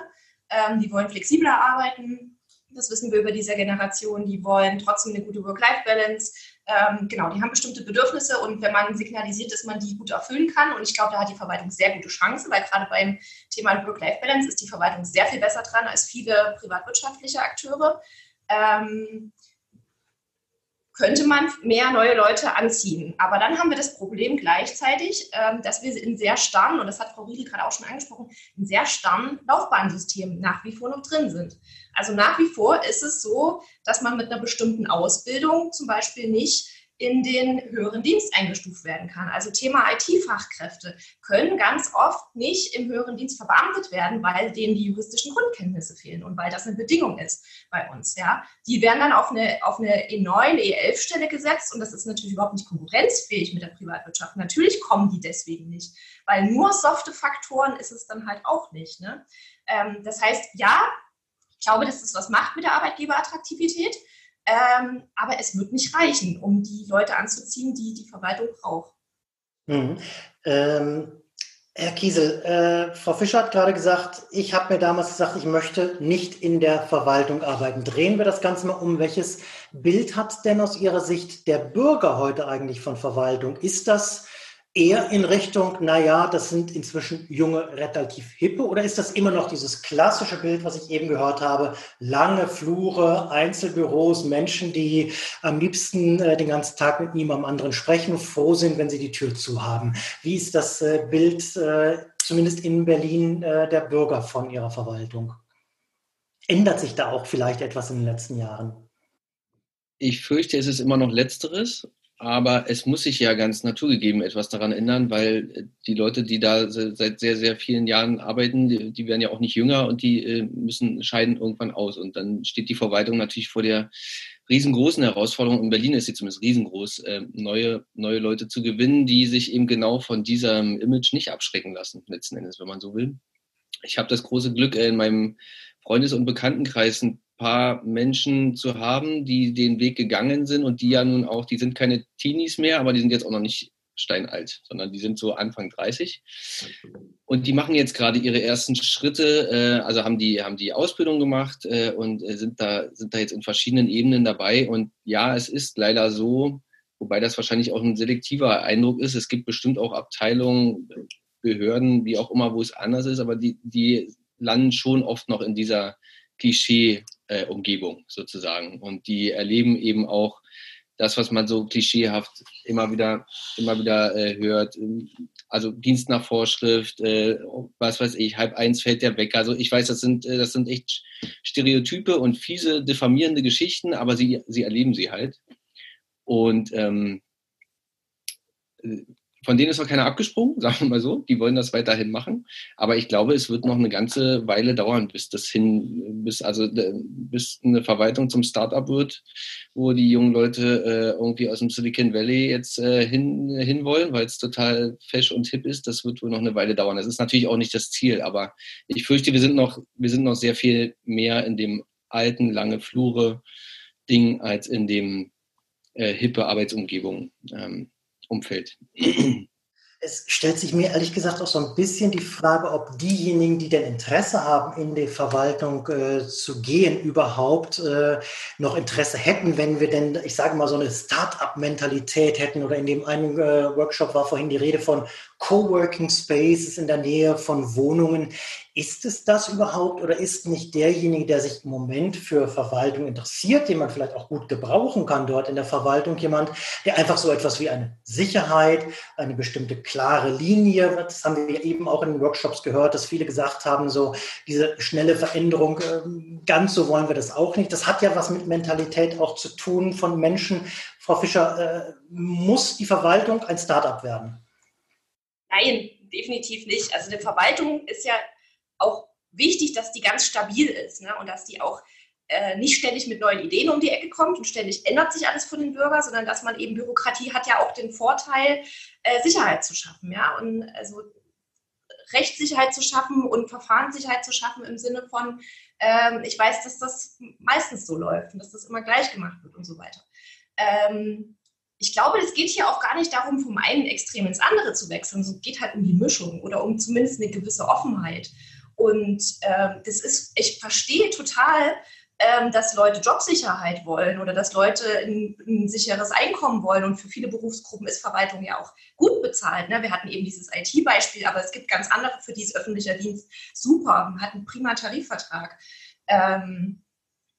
D: Ähm, die wollen flexibler arbeiten. Das wissen wir über diese Generation. Die wollen trotzdem eine gute Work-Life-Balance ähm, genau, die haben bestimmte Bedürfnisse und wenn man signalisiert, dass man die gut erfüllen kann, und ich glaube, da hat die Verwaltung sehr gute Chancen, weil gerade beim Thema Work-Life-Balance ist die Verwaltung sehr viel besser dran als viele privatwirtschaftliche Akteure. Ähm, könnte man mehr neue Leute anziehen. Aber dann haben wir das Problem gleichzeitig, ähm, dass wir in sehr starren, und das hat Frau Riedel gerade auch schon angesprochen, in sehr starren Laufbahnsystemen nach wie vor noch drin sind. Also nach wie vor ist es so, dass man mit einer bestimmten Ausbildung zum Beispiel nicht in den höheren Dienst eingestuft werden kann. Also Thema IT-Fachkräfte können ganz oft nicht im höheren Dienst verbeamtet werden, weil denen die juristischen Grundkenntnisse fehlen und weil das eine Bedingung ist bei uns. Ja. Die werden dann auf eine, auf eine E9, E11-Stelle gesetzt und das ist natürlich überhaupt nicht konkurrenzfähig mit der Privatwirtschaft. Natürlich kommen die deswegen nicht, weil nur softe Faktoren ist es dann halt auch nicht. Ne? Ähm, das heißt, ja, ich glaube, dass es was macht mit der Arbeitgeberattraktivität. Ähm, aber es wird nicht reichen, um die Leute anzuziehen, die die Verwaltung braucht.
C: Mhm. Ähm, Herr Kiesel, äh, Frau Fischer hat gerade gesagt, ich habe mir damals gesagt, ich möchte nicht in der Verwaltung arbeiten. Drehen wir das Ganze mal um. Welches Bild hat denn aus Ihrer Sicht der Bürger heute eigentlich von Verwaltung? Ist das eher in Richtung, naja, das sind inzwischen junge, relativ hippe, oder ist das immer noch dieses klassische Bild, was ich eben gehört habe, lange Flure, Einzelbüros, Menschen, die am liebsten äh, den ganzen Tag mit niemandem anderen sprechen, froh sind, wenn sie die Tür zu haben. Wie ist das äh, Bild, äh, zumindest in Berlin, äh, der Bürger von ihrer Verwaltung? Ändert sich da auch vielleicht etwas in den letzten Jahren?
F: Ich fürchte, es ist immer noch Letzteres. Aber es muss sich ja ganz naturgegeben etwas daran ändern, weil die Leute, die da seit sehr, sehr vielen Jahren arbeiten, die, die werden ja auch nicht jünger und die äh, müssen scheiden irgendwann aus. Und dann steht die Verwaltung natürlich vor der riesengroßen Herausforderung, in Berlin ist sie zumindest riesengroß, äh, neue, neue Leute zu gewinnen, die sich eben genau von diesem Image nicht abschrecken lassen, letzten Endes, wenn man so will. Ich habe das große Glück, äh, in meinem Freundes- und Bekanntenkreis ein paar Menschen zu haben, die den Weg gegangen sind und die ja nun auch, die sind keine Teenies mehr, aber die sind jetzt auch noch nicht steinalt, sondern die sind so Anfang 30. Und die machen jetzt gerade ihre ersten Schritte, äh, also haben die, haben die Ausbildung gemacht äh, und äh, sind, da, sind da jetzt in verschiedenen Ebenen dabei. Und ja, es ist leider so, wobei das wahrscheinlich auch ein selektiver Eindruck ist. Es gibt bestimmt auch Abteilungen, Behörden, wie auch immer, wo es anders ist, aber die, die landen schon oft noch in dieser Klischee-Umgebung sozusagen. Und die erleben eben auch das, was man so klischeehaft immer wieder, immer wieder äh, hört. Also Dienst nach Vorschrift, äh, was weiß ich, halb eins fällt der weg. Also ich weiß, das sind, äh, das sind echt Stereotype und fiese, diffamierende Geschichten, aber sie, sie erleben sie halt. Und ähm, von denen ist noch keiner abgesprungen, sagen wir mal so. Die wollen das weiterhin machen. Aber ich glaube, es wird noch eine ganze Weile dauern, bis das hin, bis also bis eine Verwaltung zum Startup wird, wo die jungen Leute äh, irgendwie aus dem Silicon Valley jetzt äh, hin, hin wollen, weil es total fesch und hip ist. Das wird wohl noch eine Weile dauern. Das ist natürlich auch nicht das Ziel, aber ich fürchte, wir sind noch, wir sind noch sehr viel mehr in dem alten, lange Flure Ding als in dem äh, hippe Arbeitsumgebung. Ähm, Umfeld.
C: Es stellt sich mir ehrlich gesagt auch so ein bisschen die Frage, ob diejenigen, die denn Interesse haben, in die Verwaltung äh, zu gehen, überhaupt äh, noch Interesse hätten, wenn wir denn, ich sage mal, so eine Start-up-Mentalität hätten. Oder in dem einen äh, Workshop war vorhin die Rede von Coworking Spaces in der Nähe von Wohnungen. Ist es das überhaupt oder ist nicht derjenige, der sich im Moment für Verwaltung interessiert, den man vielleicht auch gut gebrauchen kann dort in der Verwaltung, jemand, der einfach so etwas wie eine Sicherheit, eine bestimmte klare Linie, das haben wir eben auch in den Workshops gehört, dass viele gesagt haben, so diese schnelle Veränderung, ähm, ganz so wollen wir das auch nicht. Das hat ja was mit Mentalität auch zu tun von Menschen. Frau Fischer, äh, muss die Verwaltung ein Startup werden?
D: Nein, definitiv nicht. Also eine Verwaltung ist ja auch wichtig, dass die ganz stabil ist ne? und dass die auch äh, nicht ständig mit neuen Ideen um die Ecke kommt und ständig ändert sich alles für den Bürger, sondern dass man eben Bürokratie hat ja auch den Vorteil, äh, Sicherheit zu schaffen, ja und also Rechtssicherheit zu schaffen und Verfahrenssicherheit zu schaffen im Sinne von, ähm, ich weiß, dass das meistens so läuft und dass das immer gleich gemacht wird und so weiter. Ähm, ich glaube, es geht hier auch gar nicht darum, vom einen Extrem ins andere zu wechseln. Es geht halt um die Mischung oder um zumindest eine gewisse Offenheit. Und äh, das ist, ich verstehe total, ähm, dass Leute Jobsicherheit wollen oder dass Leute ein, ein, sicheres Einkommen wollen. Und für viele Berufsgruppen ist Verwaltung ja auch gut bezahlt. Ne? Wir hatten eben dieses IT-Beispiel, aber es gibt ganz andere, für die ist öffentlicher Dienst super. Man hat einen prima Tarifvertrag. Ähm,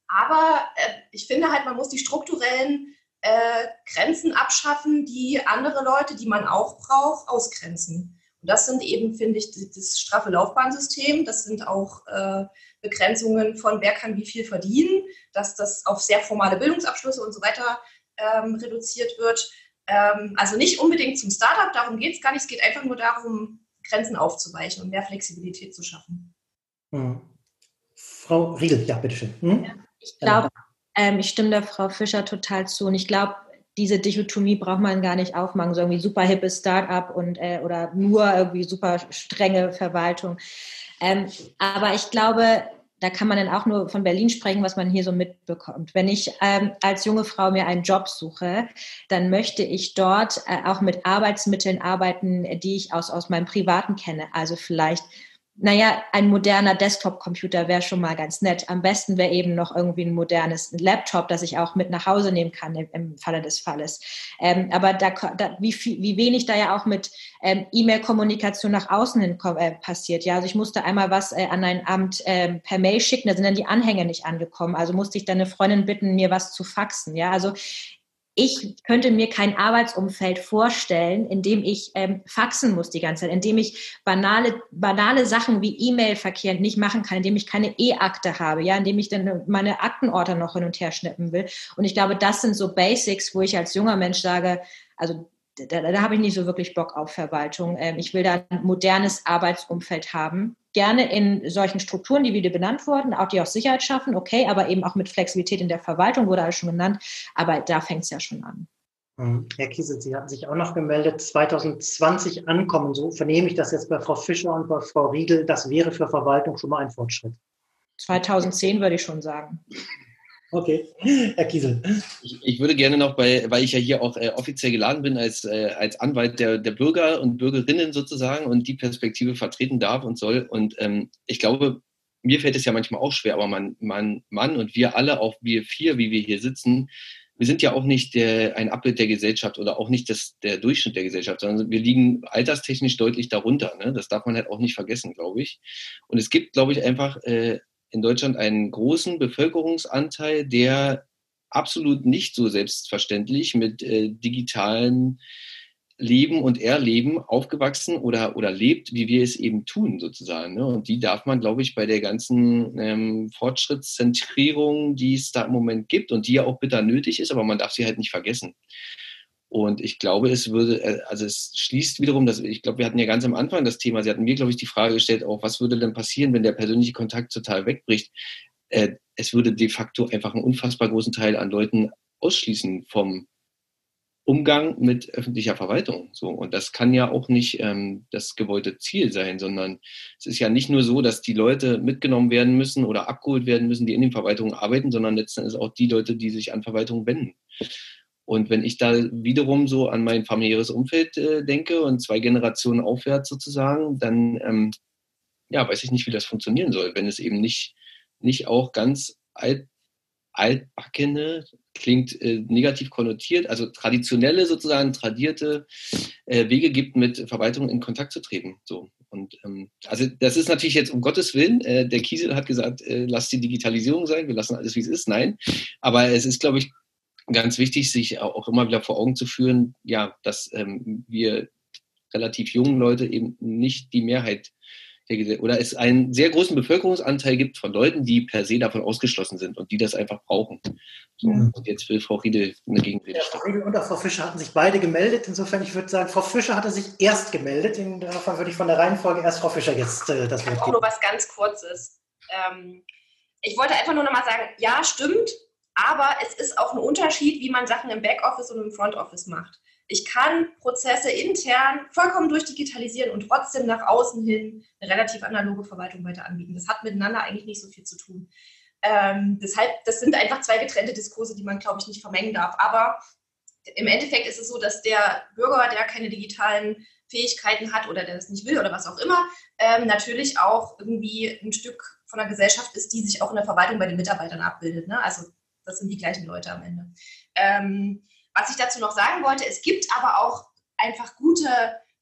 D: aber äh, ich finde halt, man muss die strukturellen äh, Grenzen abschaffen, die andere Leute, die man auch braucht, ausgrenzen. Und das sind eben, finde ich, das straffe Laufbahnsystem. Das sind auch äh, Begrenzungen von, wer kann wie viel verdienen, dass das auf sehr formale Bildungsabschlüsse und so weiter ähm, reduziert wird. Ähm, also nicht unbedingt zum Startup, darum geht es gar nicht. Es geht einfach nur darum, Grenzen aufzuweichen und mehr Flexibilität zu schaffen.
C: Hm. Frau Riegel, ja, bitteschön. Hm?
E: Ja, ich glaube, ähm, ich stimme der Frau Fischer total zu. Und ich glaube, diese Dichotomie braucht man gar nicht aufmachen, so irgendwie super hippes Start-up und äh, oder nur irgendwie super strenge Verwaltung. Ähm, aber ich glaube, da kann man dann auch nur von Berlin sprechen, was man hier so mitbekommt. Wenn ich ähm, als junge Frau mir einen Job suche, dann möchte ich dort äh, auch mit Arbeitsmitteln arbeiten, die ich aus, aus meinem Privaten kenne. Also vielleicht naja, ein moderner Desktop-Computer wäre schon mal ganz nett. Am besten wäre eben noch irgendwie ein modernes Laptop, das ich auch mit nach Hause nehmen kann im, im Falle des Falles. Ähm, aber da, da, wie, viel, wie wenig da ja auch mit ähm, E-Mail-Kommunikation nach außen hin äh, passiert. Ja, also ich musste einmal was äh, an ein Amt äh, per Mail schicken, da sind dann die Anhänge nicht angekommen. Also musste ich dann eine Freundin bitten, mir was zu faxen. Ja, also ich könnte mir kein Arbeitsumfeld vorstellen, in dem ich ähm, faxen muss die ganze Zeit, in dem ich banale, banale Sachen wie E-Mail-Verkehr nicht machen kann, in dem ich keine E-Akte habe, ja, in dem ich dann meine Aktenordner noch hin und her schnippen will. Und ich glaube, das sind so Basics, wo ich als junger Mensch sage, also da, da habe ich nicht so wirklich Bock auf Verwaltung. Ähm, ich will da ein modernes Arbeitsumfeld haben. Gerne in solchen Strukturen, die wieder benannt wurden, auch die auch Sicherheit schaffen, okay, aber eben auch mit Flexibilität in der Verwaltung, wurde alles schon genannt. Aber da fängt es ja schon an.
C: Hm, Herr Kiesel, Sie hatten sich auch noch gemeldet, 2020 ankommen. So vernehme ich das jetzt bei Frau Fischer und bei Frau Riegel. Das wäre für Verwaltung schon mal ein Fortschritt.
E: 2010 würde ich schon sagen.
C: Okay, Herr Kiesel.
F: Ich, ich, würde gerne noch, bei, weil ich ja hier auch äh, offiziell geladen bin als, äh, als Anwalt der, der Bürger und Bürgerinnen sozusagen und die Perspektive vertreten darf und soll. Und ähm, ich glaube, mir fällt es ja manchmal auch schwer, aber man, man, Mann und wir alle, auch wir vier, wie wir hier sitzen, wir sind ja auch nicht der, ein Abbild der Gesellschaft oder auch nicht das, der Durchschnitt der Gesellschaft, sondern wir liegen alterstechnisch deutlich darunter. Ne? Das darf man halt auch nicht vergessen, glaube ich. Und es gibt, glaube ich, einfach äh, in Deutschland einen großen Bevölkerungsanteil, der absolut nicht so selbstverständlich mit äh, digitalen Leben und Erleben aufgewachsen oder, oder lebt, wie wir es eben tun, sozusagen. Ne? Und die darf man, glaube ich, bei der ganzen ähm, Fortschrittszentrierung, die es da im Moment gibt und die ja auch bitter nötig ist, aber man darf sie halt nicht vergessen. Und ich glaube, es würde, äh, also es schließt wiederum, dass ich glaube, wir hatten ja ganz am Anfang das Thema, Sie hatten mir, glaube ich, die Frage gestellt, auch was würde denn passieren, wenn der persönliche Kontakt total wegbricht? Äh, es würde de facto einfach einen unfassbar großen Teil an Leuten ausschließen vom Umgang mit öffentlicher Verwaltung. So. Und das kann ja auch nicht ähm, das gewollte Ziel sein, sondern es ist ja nicht nur so, dass die Leute mitgenommen werden müssen oder abgeholt werden müssen, die in den Verwaltungen arbeiten, sondern letztendlich auch die Leute, die sich an Verwaltungen wenden. Und wenn ich da wiederum so an mein familiäres Umfeld äh, denke und zwei Generationen aufwärts sozusagen, dann ähm, ja, weiß ich nicht, wie das funktionieren soll, wenn es eben nicht, nicht auch ganz alt, altbackene, klingt äh, negativ konnotiert, also traditionelle sozusagen tradierte äh, Wege gibt, mit Verwaltung in Kontakt zu treten. So. Und ähm, also das ist natürlich jetzt um Gottes Willen, äh, der Kiesel hat gesagt, äh, lass die Digitalisierung sein, wir lassen alles wie es ist. Nein. Aber es ist, glaube ich, ganz wichtig, sich auch immer wieder vor Augen zu führen, ja, dass ähm, wir relativ jungen Leute eben nicht die Mehrheit der oder es einen sehr großen Bevölkerungsanteil gibt von Leuten, die per se davon ausgeschlossen sind und die das einfach brauchen. So, ja. Und jetzt will Frau Riedel eine Gegenrede
C: ja, Frau Riedel und auch Frau Fischer hatten sich beide gemeldet. Insofern, ich würde sagen, Frau Fischer hatte sich erst gemeldet. Insofern würde ich von der Reihenfolge erst Frau Fischer jetzt äh, das Wort geben. Auch
D: nur was ganz Kurzes. Ähm, ich wollte einfach nur noch mal sagen, ja, stimmt. Aber es ist auch ein Unterschied, wie man Sachen im Backoffice und im Frontoffice macht. Ich kann Prozesse intern vollkommen durchdigitalisieren und trotzdem nach außen hin eine relativ analoge Verwaltung weiter anbieten. Das hat miteinander eigentlich nicht so viel zu tun. Ähm, deshalb, das sind einfach zwei getrennte Diskurse, die man, glaube ich, nicht vermengen darf. Aber im Endeffekt ist es so, dass der Bürger, der keine digitalen Fähigkeiten hat oder der das nicht will oder was auch immer, ähm, natürlich auch irgendwie ein Stück von der Gesellschaft ist, die sich auch in der Verwaltung bei den Mitarbeitern abbildet. Ne? Also das sind die gleichen Leute am Ende. Ähm, was ich dazu noch sagen wollte, es gibt aber auch einfach gute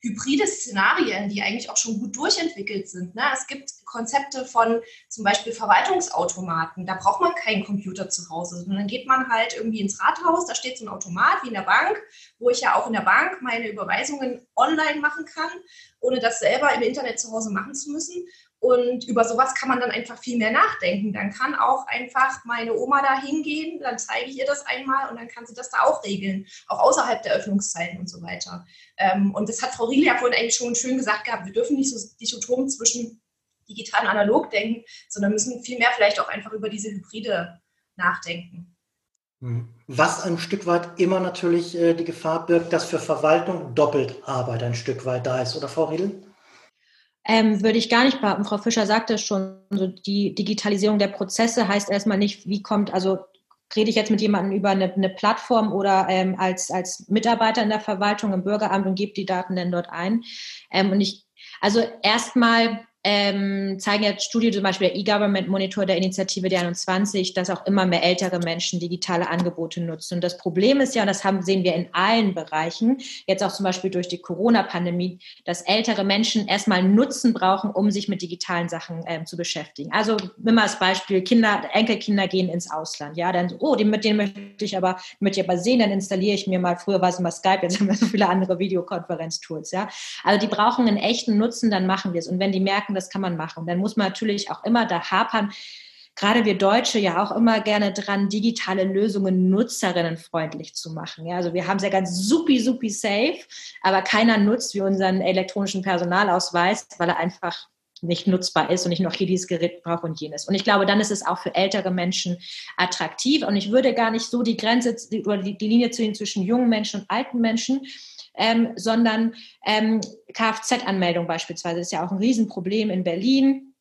D: hybride Szenarien, die eigentlich auch schon gut durchentwickelt sind. Ne? Es gibt Konzepte von zum Beispiel Verwaltungsautomaten. Da braucht man keinen Computer zu Hause, sondern dann geht man halt irgendwie ins Rathaus, da steht so ein Automat wie in der Bank, wo ich ja auch in der Bank meine Überweisungen online machen kann, ohne das selber im Internet zu Hause machen zu müssen. Und über sowas kann man dann einfach viel mehr nachdenken. Dann kann auch einfach meine Oma da hingehen, dann zeige ich ihr das einmal und dann kann sie das da auch regeln, auch außerhalb der Öffnungszeiten und so weiter. Ähm, und das hat Frau Riele ja vorhin eigentlich schon schön gesagt gehabt, wir dürfen nicht so dichotom zwischen digital und analog denken, sondern müssen vielmehr vielleicht auch einfach über diese Hybride nachdenken.
C: Hm. Was ein Stück weit immer natürlich äh, die Gefahr birgt, dass für Verwaltung doppelt Arbeit ein Stück weit da ist, oder Frau Riedel?
E: Ähm, würde ich gar nicht behaupten. Frau Fischer sagte es schon, so die Digitalisierung der Prozesse heißt erstmal nicht, wie kommt, also rede ich jetzt mit jemandem über eine, eine Plattform oder ähm, als, als Mitarbeiter in der Verwaltung im Bürgeramt und gebe die Daten dann dort ein. Ähm, und ich, also erstmal ähm, zeigen ja Studien, zum Beispiel der E-Government Monitor der Initiative der 21, dass auch immer mehr ältere Menschen digitale Angebote nutzen. Und das Problem ist ja, und das haben, sehen wir in allen Bereichen, jetzt auch zum Beispiel durch die Corona-Pandemie, dass ältere Menschen erstmal Nutzen brauchen, um sich mit digitalen Sachen ähm, zu beschäftigen. Also immer als Beispiel, Kinder, Enkelkinder gehen ins Ausland. Ja, dann, oh, mit denen möchte ich aber, möchte ich aber sehen, dann installiere ich mir mal, früher war es immer Skype, jetzt haben wir so viele andere Videokonferenztools. Ja, also die brauchen einen echten Nutzen, dann machen wir es. Und wenn die merken, das kann man machen. Dann muss man natürlich auch immer da hapern, gerade wir Deutsche ja auch immer gerne dran, digitale Lösungen nutzerinnenfreundlich zu machen. Ja, also wir haben es ja ganz supi, supi safe, aber keiner nutzt wie unseren elektronischen Personalausweis, weil er einfach nicht nutzbar ist und ich noch hier dieses Gerät brauche und jenes. Und ich glaube, dann ist es auch für ältere Menschen attraktiv. Und ich würde gar nicht so die Grenze oder die, die Linie ziehen zwischen jungen Menschen und alten Menschen, ähm, sondern ähm, Kfz-Anmeldung beispielsweise ist ja auch ein Riesenproblem in Berlin.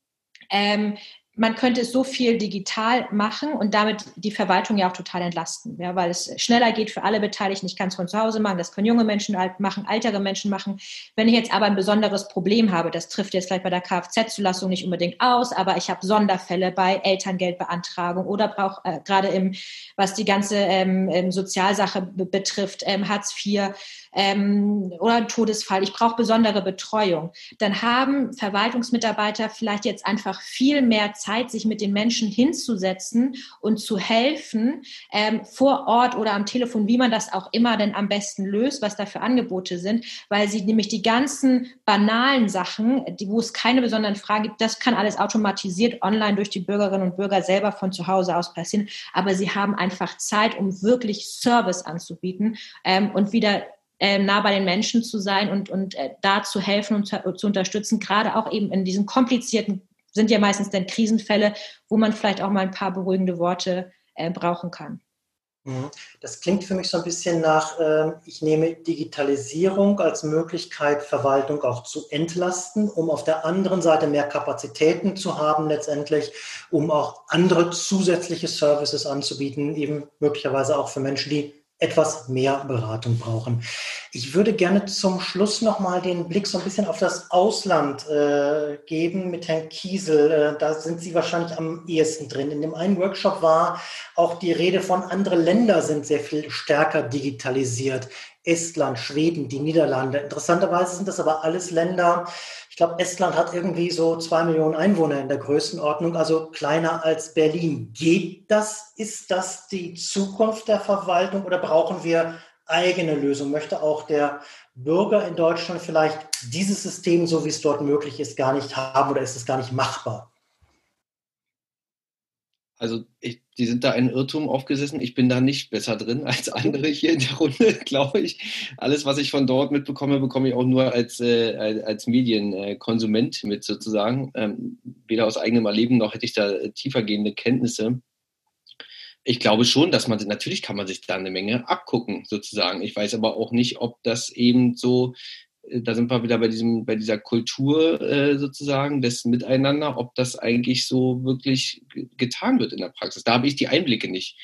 E: Ähm, man könnte es so viel digital machen und damit die Verwaltung ja auch total entlasten, ja, weil es schneller geht für alle Beteiligten. Ich kann es von zu Hause machen, das können junge Menschen machen, ältere Menschen machen. Wenn ich jetzt aber ein besonderes Problem habe, das trifft jetzt vielleicht bei der Kfz-Zulassung nicht unbedingt aus, aber ich habe Sonderfälle bei Elterngeldbeantragung oder brauche äh, gerade im, was die ganze ähm, ähm Sozialsache betrifft, ähm, Hartz IV, ähm, oder ein Todesfall, ich brauche besondere Betreuung, dann haben Verwaltungsmitarbeiter vielleicht jetzt einfach viel mehr Zeit, sich mit den Menschen hinzusetzen und zu helfen ähm, vor Ort oder am Telefon, wie man das auch immer denn am besten löst, was da für Angebote sind, weil sie nämlich die ganzen banalen Sachen, die, wo es keine besonderen Fragen gibt, das kann alles automatisiert online durch die Bürgerinnen und Bürger selber von zu Hause aus passieren, aber sie haben einfach Zeit, um wirklich Service anzubieten ähm, und wieder äh, nah bei den Menschen zu sein und, und äh, da zu helfen und zu, unterstützen, gerade auch eben in diesen komplizierten, sind ja meistens dann Krisenfälle, wo man vielleicht auch mal ein paar beruhigende Worte äh, brauchen kann.
C: Mhm. Das klingt für mich so ein bisschen nach, äh, ich nehme Digitalisierung als Möglichkeit, Verwaltung auch zu entlasten, um auf der anderen Seite mehr Kapazitäten zu haben letztendlich, um auch andere zusätzliche Services anzubieten, eben möglicherweise auch für Menschen, die etwas mehr Beratung brauchen. Ich würde gerne zum Schluss nochmal den Blick so ein bisschen auf das Ausland äh, geben mit Herrn Kiesel. Äh, da sind Sie wahrscheinlich am ehesten drin. In dem einen Workshop war auch die Rede von, andere Länder sind sehr viel stärker digitalisiert. Estland, Schweden, die Niederlande. Interessanterweise sind das aber alles Länder, ich glaube, Estland hat irgendwie so zwei Millionen Einwohner in der Größenordnung, also kleiner als Berlin. Geht das? Ist das die Zukunft der Verwaltung oder brauchen wir eigene Lösungen? Möchte auch der Bürger in Deutschland vielleicht dieses System, so wie es dort möglich ist, gar nicht haben oder ist es gar nicht machbar?
F: Also ich, die sind da einen Irrtum aufgesessen. Ich bin da nicht besser drin als andere hier in der Runde, glaube ich. Alles, was ich von dort mitbekomme, bekomme ich auch nur als, äh, als Medienkonsument mit sozusagen. Ähm, weder aus eigenem Erleben noch hätte ich da tiefergehende Kenntnisse. Ich glaube schon, dass man, natürlich kann man sich da eine Menge abgucken, sozusagen. Ich weiß aber auch nicht, ob das eben so äh, da sind wir wieder bei diesem, bei dieser Kultur äh, sozusagen des Miteinander, ob das eigentlich so wirklich getan wird in der Praxis. Da habe ich die Einblicke nicht.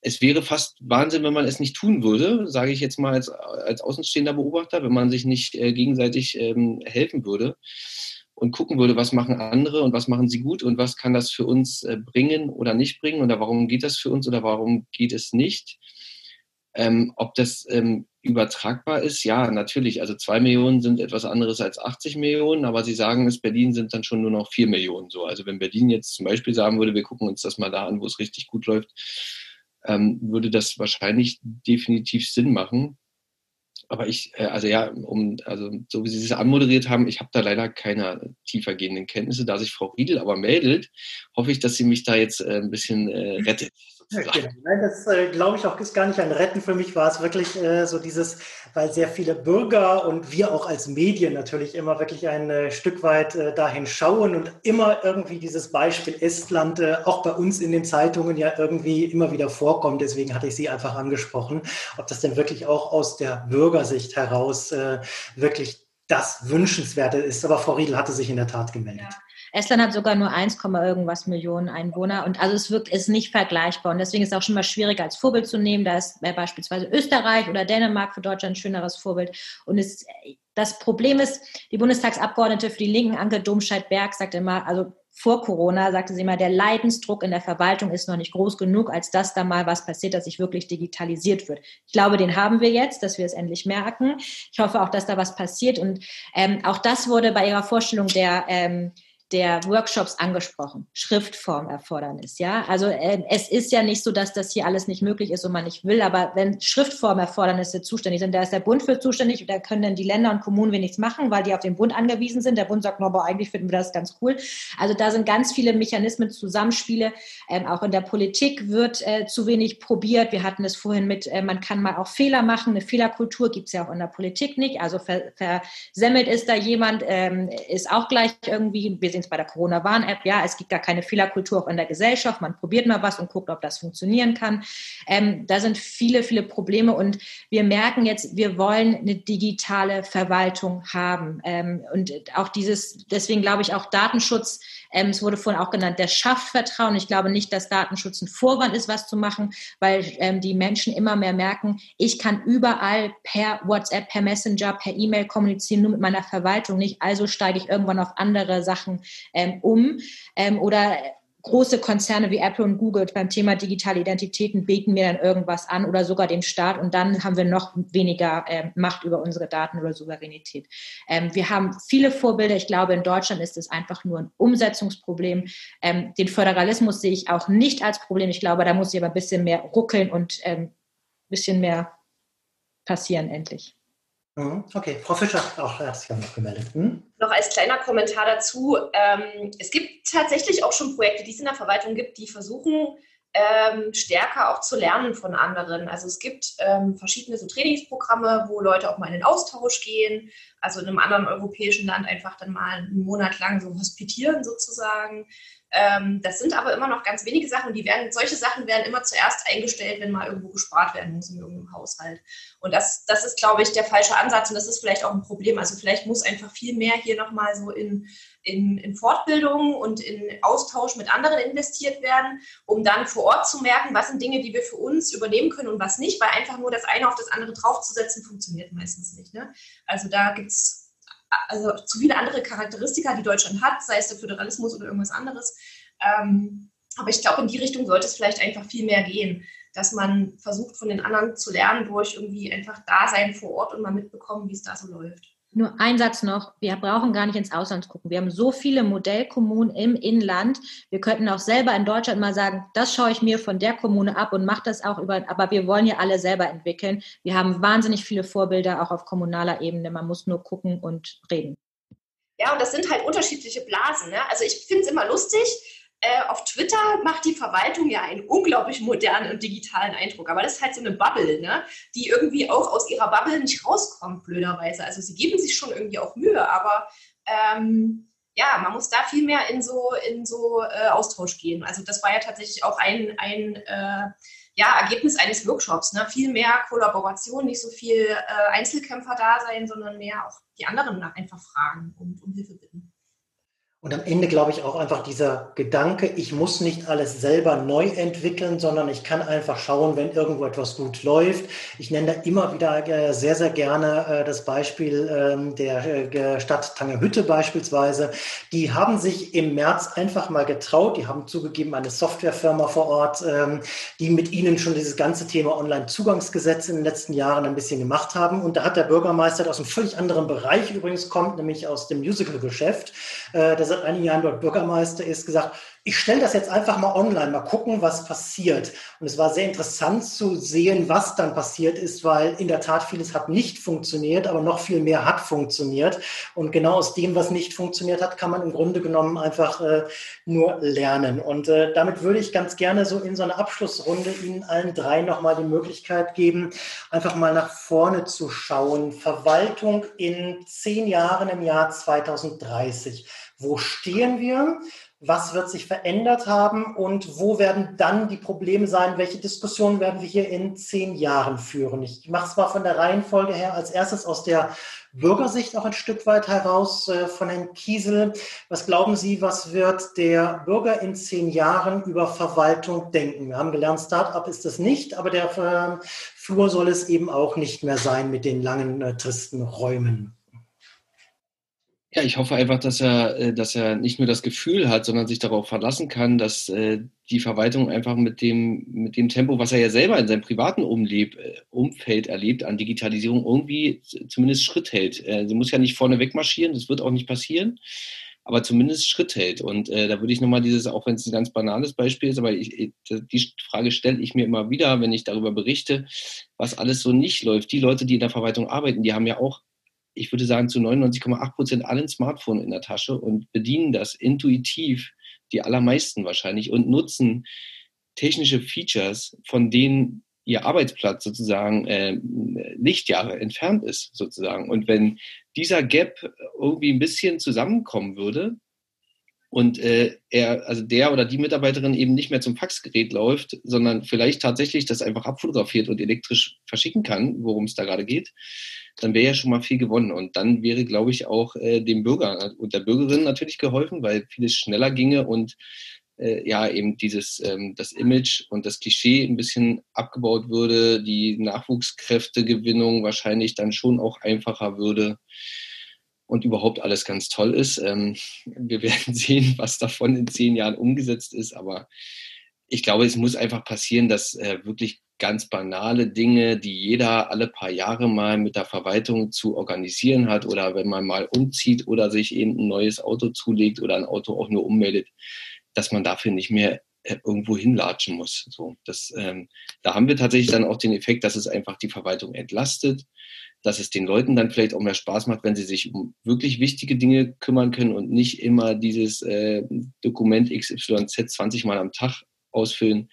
F: Es wäre fast Wahnsinn, wenn man es nicht tun würde, sage ich jetzt mal als, als außenstehender Beobachter, wenn man sich nicht äh, gegenseitig ähm, helfen würde und gucken würde, was machen andere und was machen sie gut und was kann das für uns äh, bringen oder nicht bringen oder warum geht das für uns oder warum geht es nicht. Ähm, ob das ähm, übertragbar ist, ja, natürlich. Also zwei Millionen sind etwas anderes als 80 Millionen, aber Sie sagen es, Berlin sind dann schon nur noch vier Millionen so. Also wenn Berlin jetzt zum Beispiel sagen würde, wir gucken uns das mal da an, wo es richtig gut läuft, ähm, würde das wahrscheinlich definitiv Sinn machen. Aber ich, äh, also ja, um, also so wie Sie es anmoderiert haben, ich habe da leider keine tiefergehenden Kenntnisse. Da sich Frau Riedel aber meldet, hoffe ich, dass sie mich da jetzt äh, ein bisschen äh, rettet.
C: Ja, genau. Nein, das äh, glaube ich auch ist gar nicht ein Retten. Für mich war es wirklich äh, so dieses, weil sehr viele Bürger und wir auch als Medien natürlich immer wirklich ein äh, Stück weit äh, dahin schauen und immer irgendwie dieses Beispiel Estland äh, auch bei uns in den Zeitungen ja irgendwie immer wieder vorkommt. Deswegen hatte ich Sie einfach angesprochen, ob das denn wirklich auch aus der Bürgersicht heraus äh, wirklich das Wünschenswerte ist. Aber Frau Riedel hatte sich in der Tat gemeldet. Ja.
E: Estland hat sogar nur 1, irgendwas Millionen Einwohner und also es wirkt ist nicht vergleichbar und deswegen ist es auch schon mal schwieriger als Vorbild zu nehmen. Da ist beispielsweise Österreich oder Dänemark für Deutschland ein schöneres Vorbild und es, das Problem ist, die Bundestagsabgeordnete für die Linken, Anke Domscheit-Berg, sagt immer, also vor Corona sagte sie immer, der Leidensdruck in der Verwaltung ist noch nicht groß genug, als dass da mal was passiert, dass sich wirklich digitalisiert wird. Ich glaube, den haben wir jetzt, dass wir es endlich merken. Ich hoffe auch, dass da was passiert. Und ähm, auch das wurde bei ihrer Vorstellung der ähm, der Workshops angesprochen. Schriftformerfordernis, ja. Also äh, es ist ja nicht so, dass das hier alles nicht möglich ist und man nicht will, aber wenn Schriftformerfordernisse zuständig sind, da ist der Bund für zuständig, da können dann die Länder und Kommunen wenig machen, weil die auf den Bund angewiesen sind. Der Bund sagt, no, aber eigentlich finden wir das ganz cool. Also da sind ganz viele Mechanismen, Zusammenspiele. Ähm, auch in der Politik wird äh, zu wenig probiert. Wir hatten es vorhin mit, äh, man kann mal auch Fehler machen. Eine Fehlerkultur gibt es ja auch in der Politik nicht. Also versemmelt ist da jemand, ähm, ist auch gleich irgendwie, wir es bei der Corona-Warn-App, ja, es gibt gar keine Fehlerkultur auch in der Gesellschaft. Man probiert mal was und guckt, ob das funktionieren kann. Ähm, da sind viele, viele Probleme und wir merken jetzt, wir wollen eine digitale Verwaltung haben. Ähm, und auch dieses, deswegen glaube ich auch Datenschutz, ähm, es wurde vorhin auch genannt, der schafft Vertrauen. Ich glaube nicht, dass Datenschutz ein Vorwand ist, was zu machen, weil ähm, die Menschen immer mehr merken, ich kann überall per WhatsApp, per Messenger, per E-Mail kommunizieren, nur mit meiner Verwaltung nicht. Also steige ich irgendwann auf andere Sachen ähm, um. Ähm, oder große Konzerne wie Apple und Google beim Thema digitale Identitäten bieten mir dann irgendwas an oder sogar dem Staat und dann haben wir noch weniger äh, Macht über unsere Daten oder Souveränität. Ähm, wir haben viele Vorbilder. Ich glaube, in Deutschland ist es einfach nur ein Umsetzungsproblem. Ähm, den Föderalismus sehe ich auch nicht als Problem. Ich glaube, da muss ich aber ein bisschen mehr ruckeln und ein ähm, bisschen mehr passieren endlich.
C: Mhm. Okay, Frau Fischer auch hat sich noch gemeldet. Hm?
D: Noch als kleiner Kommentar dazu. Ähm, es gibt tatsächlich auch schon Projekte, die es in der Verwaltung gibt, die versuchen, ähm, stärker auch zu lernen von anderen. Also es gibt ähm, verschiedene so Trainingsprogramme, wo Leute auch mal in den Austausch gehen, also in einem anderen europäischen Land einfach dann mal einen Monat lang so hospitieren sozusagen. Ähm, das sind aber immer noch ganz wenige Sachen die werden, solche Sachen werden immer zuerst eingestellt, wenn mal irgendwo gespart werden muss in irgendeinem Haushalt. Und das, das ist, glaube ich, der falsche Ansatz und das ist vielleicht auch ein Problem. Also vielleicht muss einfach viel mehr hier nochmal so in, in, in Fortbildung und in Austausch mit anderen investiert werden, um dann vor Ort zu merken, was sind Dinge, die wir für uns übernehmen können und was nicht, weil einfach nur das eine auf das andere draufzusetzen, funktioniert meistens nicht. Ne? Also da gibt es also zu viele andere Charakteristika, die Deutschland hat, sei es der Föderalismus oder irgendwas anderes. Ähm, aber ich glaube, in die Richtung sollte es vielleicht einfach viel mehr gehen, dass man versucht, von den anderen zu lernen, durch irgendwie einfach da sein vor Ort und mal mitbekommen, wie es da so läuft.
E: Nur ein Satz noch, wir brauchen gar nicht ins Ausland gucken. Wir haben so viele Modellkommunen im Inland. Wir könnten auch selber in Deutschland mal sagen, das schaue ich mir von der Kommune ab und mache das auch über, aber wir wollen ja alle selber entwickeln. Wir haben wahnsinnig viele Vorbilder auch auf kommunaler Ebene. Man muss nur gucken und reden.
D: Ja, und das sind halt unterschiedliche Blasen. Ne? Also ich finde es immer lustig, äh, auf Twitter macht die Verwaltung ja einen unglaublich modernen und digitalen Eindruck. Aber das ist halt so eine Bubble, ne? die irgendwie auch aus ihrer Bubble nicht rauskommt, blöderweise. Also sie geben sich schon irgendwie auch Mühe, aber ähm, ja, man muss da viel mehr in so, in so äh, Austausch gehen. Also das war ja tatsächlich auch ein, ein äh, ja, Ergebnis eines Workshops. Ne? Viel mehr Kollaboration, nicht so viel äh, Einzelkämpfer da sein, sondern mehr auch die anderen einfach fragen und um Hilfe bitten.
C: Und am Ende glaube ich auch einfach dieser Gedanke, ich muss nicht alles selber neu entwickeln, sondern ich kann einfach schauen, wenn irgendwo etwas gut läuft. Ich nenne da immer wieder äh, sehr, sehr gerne äh, das Beispiel ähm, der äh, Stadt Tangerhütte beispielsweise. Die haben sich im März einfach mal getraut. Die haben zugegeben eine Softwarefirma vor Ort, ähm, die mit ihnen schon dieses ganze Thema Online-Zugangsgesetz in den letzten Jahren ein bisschen gemacht haben. Und da hat der Bürgermeister, der aus einem völlig anderen Bereich übrigens kommt, nämlich aus dem Musical-Geschäft, seit einigen Jahren dort Bürgermeister ist, gesagt, ich stelle das jetzt einfach mal online, mal gucken, was passiert. Und es war sehr interessant zu sehen, was dann passiert ist, weil in der Tat vieles hat nicht funktioniert, aber noch viel mehr hat funktioniert. Und genau aus dem, was nicht funktioniert hat, kann man im Grunde genommen einfach äh, nur lernen. Und äh, damit würde ich ganz gerne so in so einer Abschlussrunde Ihnen allen drei nochmal die Möglichkeit geben, einfach mal nach vorne zu schauen. Verwaltung in zehn Jahren im Jahr 2030. Wo stehen wir? Was wird sich verändert haben und wo werden dann die Probleme sein? Welche Diskussionen werden wir hier in zehn Jahren führen? Ich mache es mal von der Reihenfolge her als erstes aus der Bürgersicht auch ein Stück weit heraus äh, von Herrn Kiesel. Was glauben Sie, was wird der Bürger in zehn Jahren über Verwaltung denken? Wir haben gelernt, Start-up ist es nicht, aber der äh, Flur soll es eben auch nicht mehr sein mit den langen, äh, tristen Räumen.
F: Ja, ich hoffe einfach, dass er, äh, dass er nicht nur das Gefühl hat, sondern sich darauf verlassen kann, dass äh, die Verwaltung einfach mit dem, mit dem Tempo, was er ja selber in seinem privaten Umleb, äh, Umfeld erlebt, an Digitalisierung irgendwie zumindest Schritt hält. Sie muss ja nicht vorne wegmarschieren, das wird auch nicht passieren, aber zumindest Schritt hält. Und da würde ich nochmal dieses, auch wenn es ein ganz banales Beispiel ist, aber ich, die Frage stelle ich mir immer wieder, wenn ich darüber berichte, was alles so nicht läuft. Die Leute, die in der Verwaltung arbeiten, die haben ja auch ich würde sagen, zu 99,8 Prozent allen Smartphone in der Tasche und bedienen das intuitiv, die allermeisten wahrscheinlich, und nutzen technische Features, von denen ihr Arbeitsplatz sozusagen äh, Lichtjahre entfernt ist, sozusagen. Und wenn dieser Gap irgendwie ein bisschen zusammenkommen würde, und äh, er, also der oder die Mitarbeiterin eben nicht mehr zum Faxgerät läuft, sondern vielleicht tatsächlich das einfach abfotografiert und elektrisch verschicken kann, worum es da gerade geht, dann wäre ja schon mal viel gewonnen. Und dann wäre, glaube ich, auch äh, dem Bürger und der Bürgerin natürlich geholfen, weil vieles schneller ginge und äh, ja, eben dieses, ähm, das Image und das Klischee ein bisschen abgebaut würde, die Nachwuchskräftegewinnung wahrscheinlich dann schon auch einfacher würde und überhaupt alles ganz toll ist. Ähm, wir werden sehen, was davon in zehn Jahren umgesetzt ist, aber ich glaube, es muss einfach passieren, dass äh, wirklich ganz banale Dinge, die jeder alle paar Jahre mal mit der Verwaltung zu organisieren hat oder wenn man mal umzieht oder sich eben ein neues Auto zulegt oder ein Auto auch nur ummeldet, dass man dafür nicht mehr irgendwo hinlatschen muss. So, das, ähm, da haben wir tatsächlich dann auch den Effekt, dass es einfach die Verwaltung entlastet, dass es den Leuten dann vielleicht auch mehr Spaß macht, wenn sie sich um wirklich wichtige Dinge kümmern können und nicht immer dieses äh, Dokument XYZ 20 Mal am Tag ausfüllen,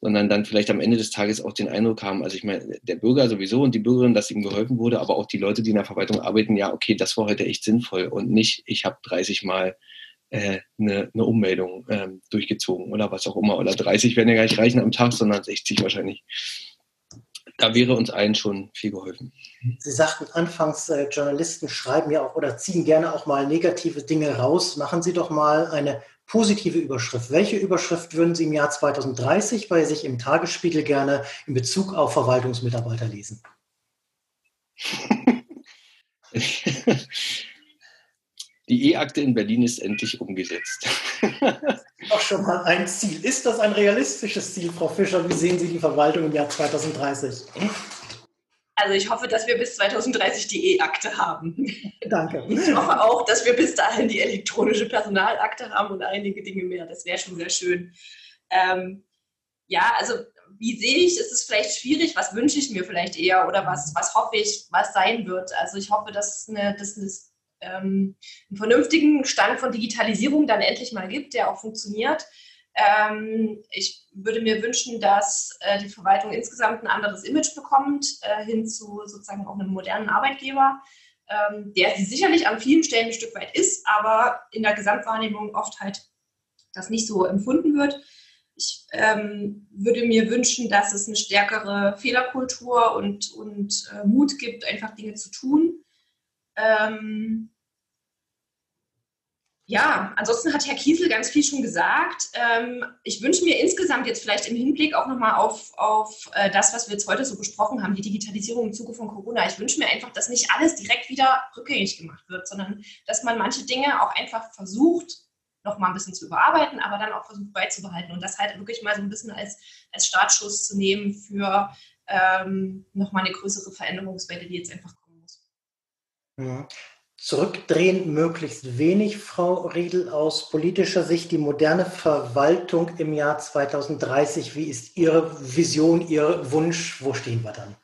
F: sondern dann vielleicht am Ende des Tages auch den Eindruck haben, also ich meine, der Bürger sowieso und die Bürgerin, dass ihm geholfen wurde, aber auch die Leute, die in der Verwaltung arbeiten, ja, okay, das war heute echt sinnvoll und nicht, ich habe 30 Mal äh, eine, eine Ummeldung ähm, durchgezogen oder was auch immer. Oder 30 werden ja gar nicht reichen am Tag, sondern 60 wahrscheinlich da wäre uns allen schon viel geholfen.
C: Sie sagten anfangs, äh, Journalisten schreiben ja auch oder ziehen gerne auch mal negative Dinge raus. Machen Sie doch mal eine positive Überschrift. Welche Überschrift würden Sie im Jahr 2030 bei sich im Tagesspiegel gerne in Bezug auf Verwaltungsmitarbeiter lesen?
F: Die E-Akte in Berlin ist endlich umgesetzt.
C: Auch schon mal ein Ziel. Ist das ein realistisches Ziel, Frau Fischer? Wie sehen Sie die Verwaltung im Jahr 2030?
D: Also ich hoffe, dass wir bis 2030 die E-Akte haben.
C: Danke.
D: Ich hoffe auch, dass wir bis dahin die elektronische Personalakte haben und einige Dinge mehr. Das wäre schon sehr schön. Ähm, ja, also wie sehe ich, ist es vielleicht schwierig, was wünsche ich mir vielleicht eher oder was, was hoffe ich, was sein wird. Also ich hoffe, dass, eine, dass ähm, einen vernünftigen Stand von Digitalisierung dann endlich mal gibt, der auch funktioniert. Ähm, ich würde mir wünschen, dass äh, die Verwaltung insgesamt ein anderes Image bekommt, äh, hin zu sozusagen auch einem modernen Arbeitgeber, ähm, der sie sicherlich an vielen Stellen ein Stück weit ist, aber in der Gesamtwahrnehmung oft halt das nicht so empfunden wird. Ich ähm, würde mir wünschen, dass es eine stärkere Fehlerkultur und, und äh, Mut gibt, einfach Dinge zu tun. Ähm, Ja, ansonsten hat Herr Kiesel ganz viel schon gesagt. Ähm, ich wünsche mir insgesamt jetzt vielleicht im Hinblick auch nochmal auf, auf äh, das, was wir jetzt heute so besprochen haben, die Digitalisierung im Zuge von Corona. Ich wünsche mir einfach, dass nicht alles direkt wieder rückgängig gemacht wird, sondern dass man manche Dinge auch einfach versucht, nochmal ein bisschen zu überarbeiten, aber dann auch versucht beizubehalten und das halt wirklich mal so ein bisschen als, als Startschuss zu nehmen für ähm, nochmal eine größere Veränderungswelle, die jetzt einfach kommen
C: Zurückdrehen möglichst wenig, Frau Riedel, aus politischer Sicht die moderne Verwaltung im Jahr 2030. Wie ist Ihre Vision, Ihr Wunsch? Wo stehen wir dann?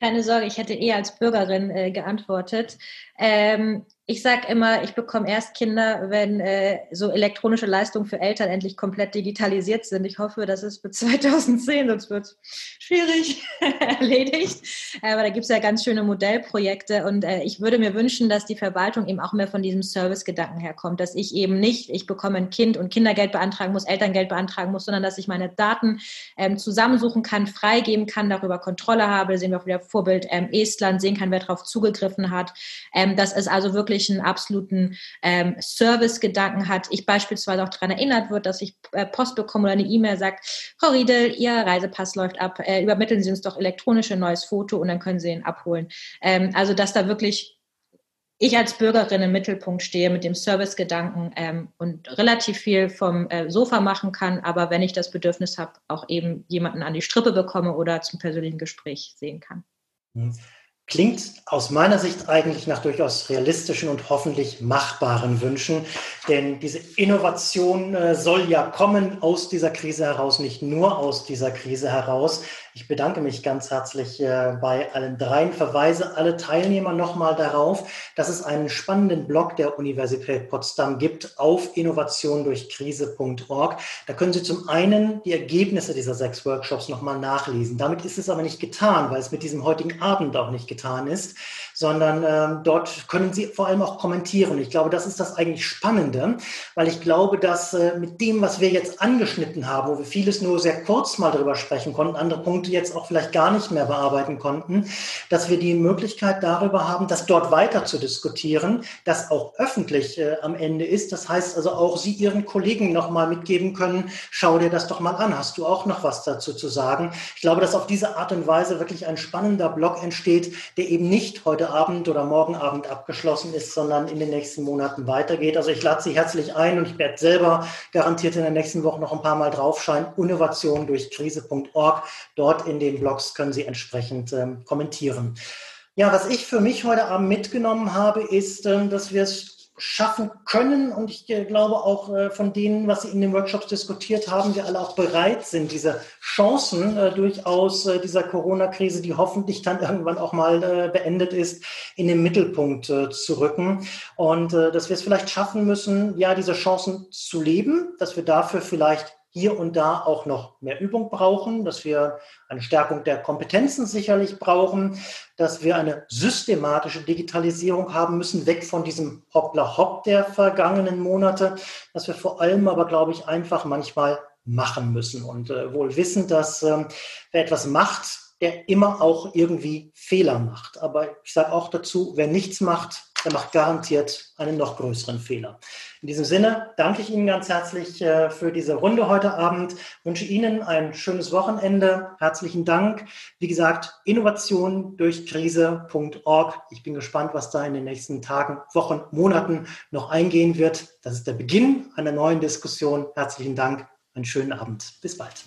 E: Keine Sorge, ich hätte eher als Bürgerin äh, geantwortet. Ähm, ich sage immer, ich bekomme erst Kinder, wenn äh, so elektronische Leistungen für Eltern endlich komplett digitalisiert sind. Ich hoffe, das ist bis 2010, sonst wird es schwierig erledigt. Aber da gibt es ja ganz schöne Modellprojekte und äh, ich würde mir wünschen, dass die Verwaltung eben auch mehr von diesem Servicegedanken herkommt, dass ich eben nicht, ich bekomme ein Kind und Kindergeld beantragen muss, Elterngeld beantragen muss, sondern dass ich meine Daten ähm, zusammensuchen kann, freigeben kann, darüber Kontrolle habe. Sehen wir auch wieder Vorbild ähm, Estland, sehen kann, wer darauf zugegriffen hat. Ähm, dass es also wirklich einen absoluten ähm, Service-Gedanken hat. Ich beispielsweise auch daran erinnert wird, dass ich äh, Post bekomme oder eine E-Mail sagt, Frau Riedel, Ihr Reisepass läuft ab, äh, übermitteln Sie uns doch elektronisch ein neues Foto und dann können Sie ihn abholen. Ähm, also dass da wirklich ich als Bürgerin im Mittelpunkt stehe mit dem Servicegedanken ähm, und relativ viel vom äh, Sofa machen kann, aber wenn ich das Bedürfnis habe, auch eben jemanden an die Strippe bekomme oder zum persönlichen Gespräch sehen kann.
C: Klingt aus meiner Sicht eigentlich nach durchaus realistischen und hoffentlich machbaren Wünschen, denn diese Innovation äh, soll ja kommen aus dieser Krise heraus, nicht nur aus dieser Krise heraus. Ich bedanke mich ganz herzlich äh, bei allen dreien, verweise alle Teilnehmer nochmal darauf, dass es einen spannenden Blog der Universität Potsdam gibt auf innovationdurchkrise.org. Da können Sie zum einen die Ergebnisse dieser sechs Workshops nochmal nachlesen. Damit ist es aber nicht getan, weil es mit diesem heutigen Abend auch nicht getan ist, sondern ähm, dort können Sie vor allem auch kommentieren. Ich glaube, das ist das eigentlich Spannende, weil ich glaube, dass äh, mit dem, was wir jetzt angeschnitten haben, wo wir vieles nur sehr kurz mal drüber sprechen konnten, andere Punkte jetzt auch vielleicht gar nicht mehr bearbeiten konnten, dass wir die Möglichkeit darüber haben, das dort weiter zu diskutieren, das auch öffentlich äh, am Ende ist. Das heißt also auch Sie Ihren Kollegen nochmal mitgeben können, schau dir das doch mal an, hast du auch noch was dazu zu sagen? Ich glaube, dass auf diese Art und Weise wirklich ein spannender Blog entsteht, der eben nicht heute Abend oder morgen Abend abgeschlossen ist, sondern in den nächsten Monaten weitergeht. Also ich lade Sie herzlich ein und ich werde selber garantiert in der nächsten Woche noch ein paar Mal draufscheinen. Innovation durch Krise.org. Dort dort in den Blogs können Sie entsprechend ähm, kommentieren. Ja, was ich für mich heute Abend mitgenommen habe, ist, ähm, dass wir es schaffen können. Und ich äh, glaube auch äh, von denen, was Sie in den Workshops diskutiert haben, wir alle auch bereit sind, diese Chancen äh, durchaus dieser Corona-Krise, die hoffentlich dann irgendwann auch mal beendet ist, in den Mittelpunkt zu rücken. Und dass wir es vielleicht schaffen müssen, ja, diese Chancen zu leben, dass wir dafür vielleicht hier und da auch noch mehr Übung brauchen, dass wir eine Stärkung der Kompetenzen sicherlich brauchen, dass wir eine systematische Digitalisierung haben müssen, weg von diesem Hoppla-Hopp der vergangenen Monate, dass wir vor allem aber, glaube ich, einfach manchmal machen müssen und äh, wohl wissen, dass äh, wer etwas macht, der immer auch irgendwie Fehler macht. Aber ich sage auch dazu, wer nichts macht, der macht garantiert einen noch größeren Fehler. In diesem Sinne danke ich Ihnen ganz herzlich äh, für diese Runde heute Abend, wünsche Ihnen ein schönes Wochenende. Herzlichen Dank. Wie gesagt, Innovation durch Krise.org. Ich bin gespannt, was da in den nächsten Tagen, Wochen, Monaten noch eingehen wird. Das ist der Beginn einer neuen Diskussion. Herzlichen Dank. Einen schönen Abend. Bis bald.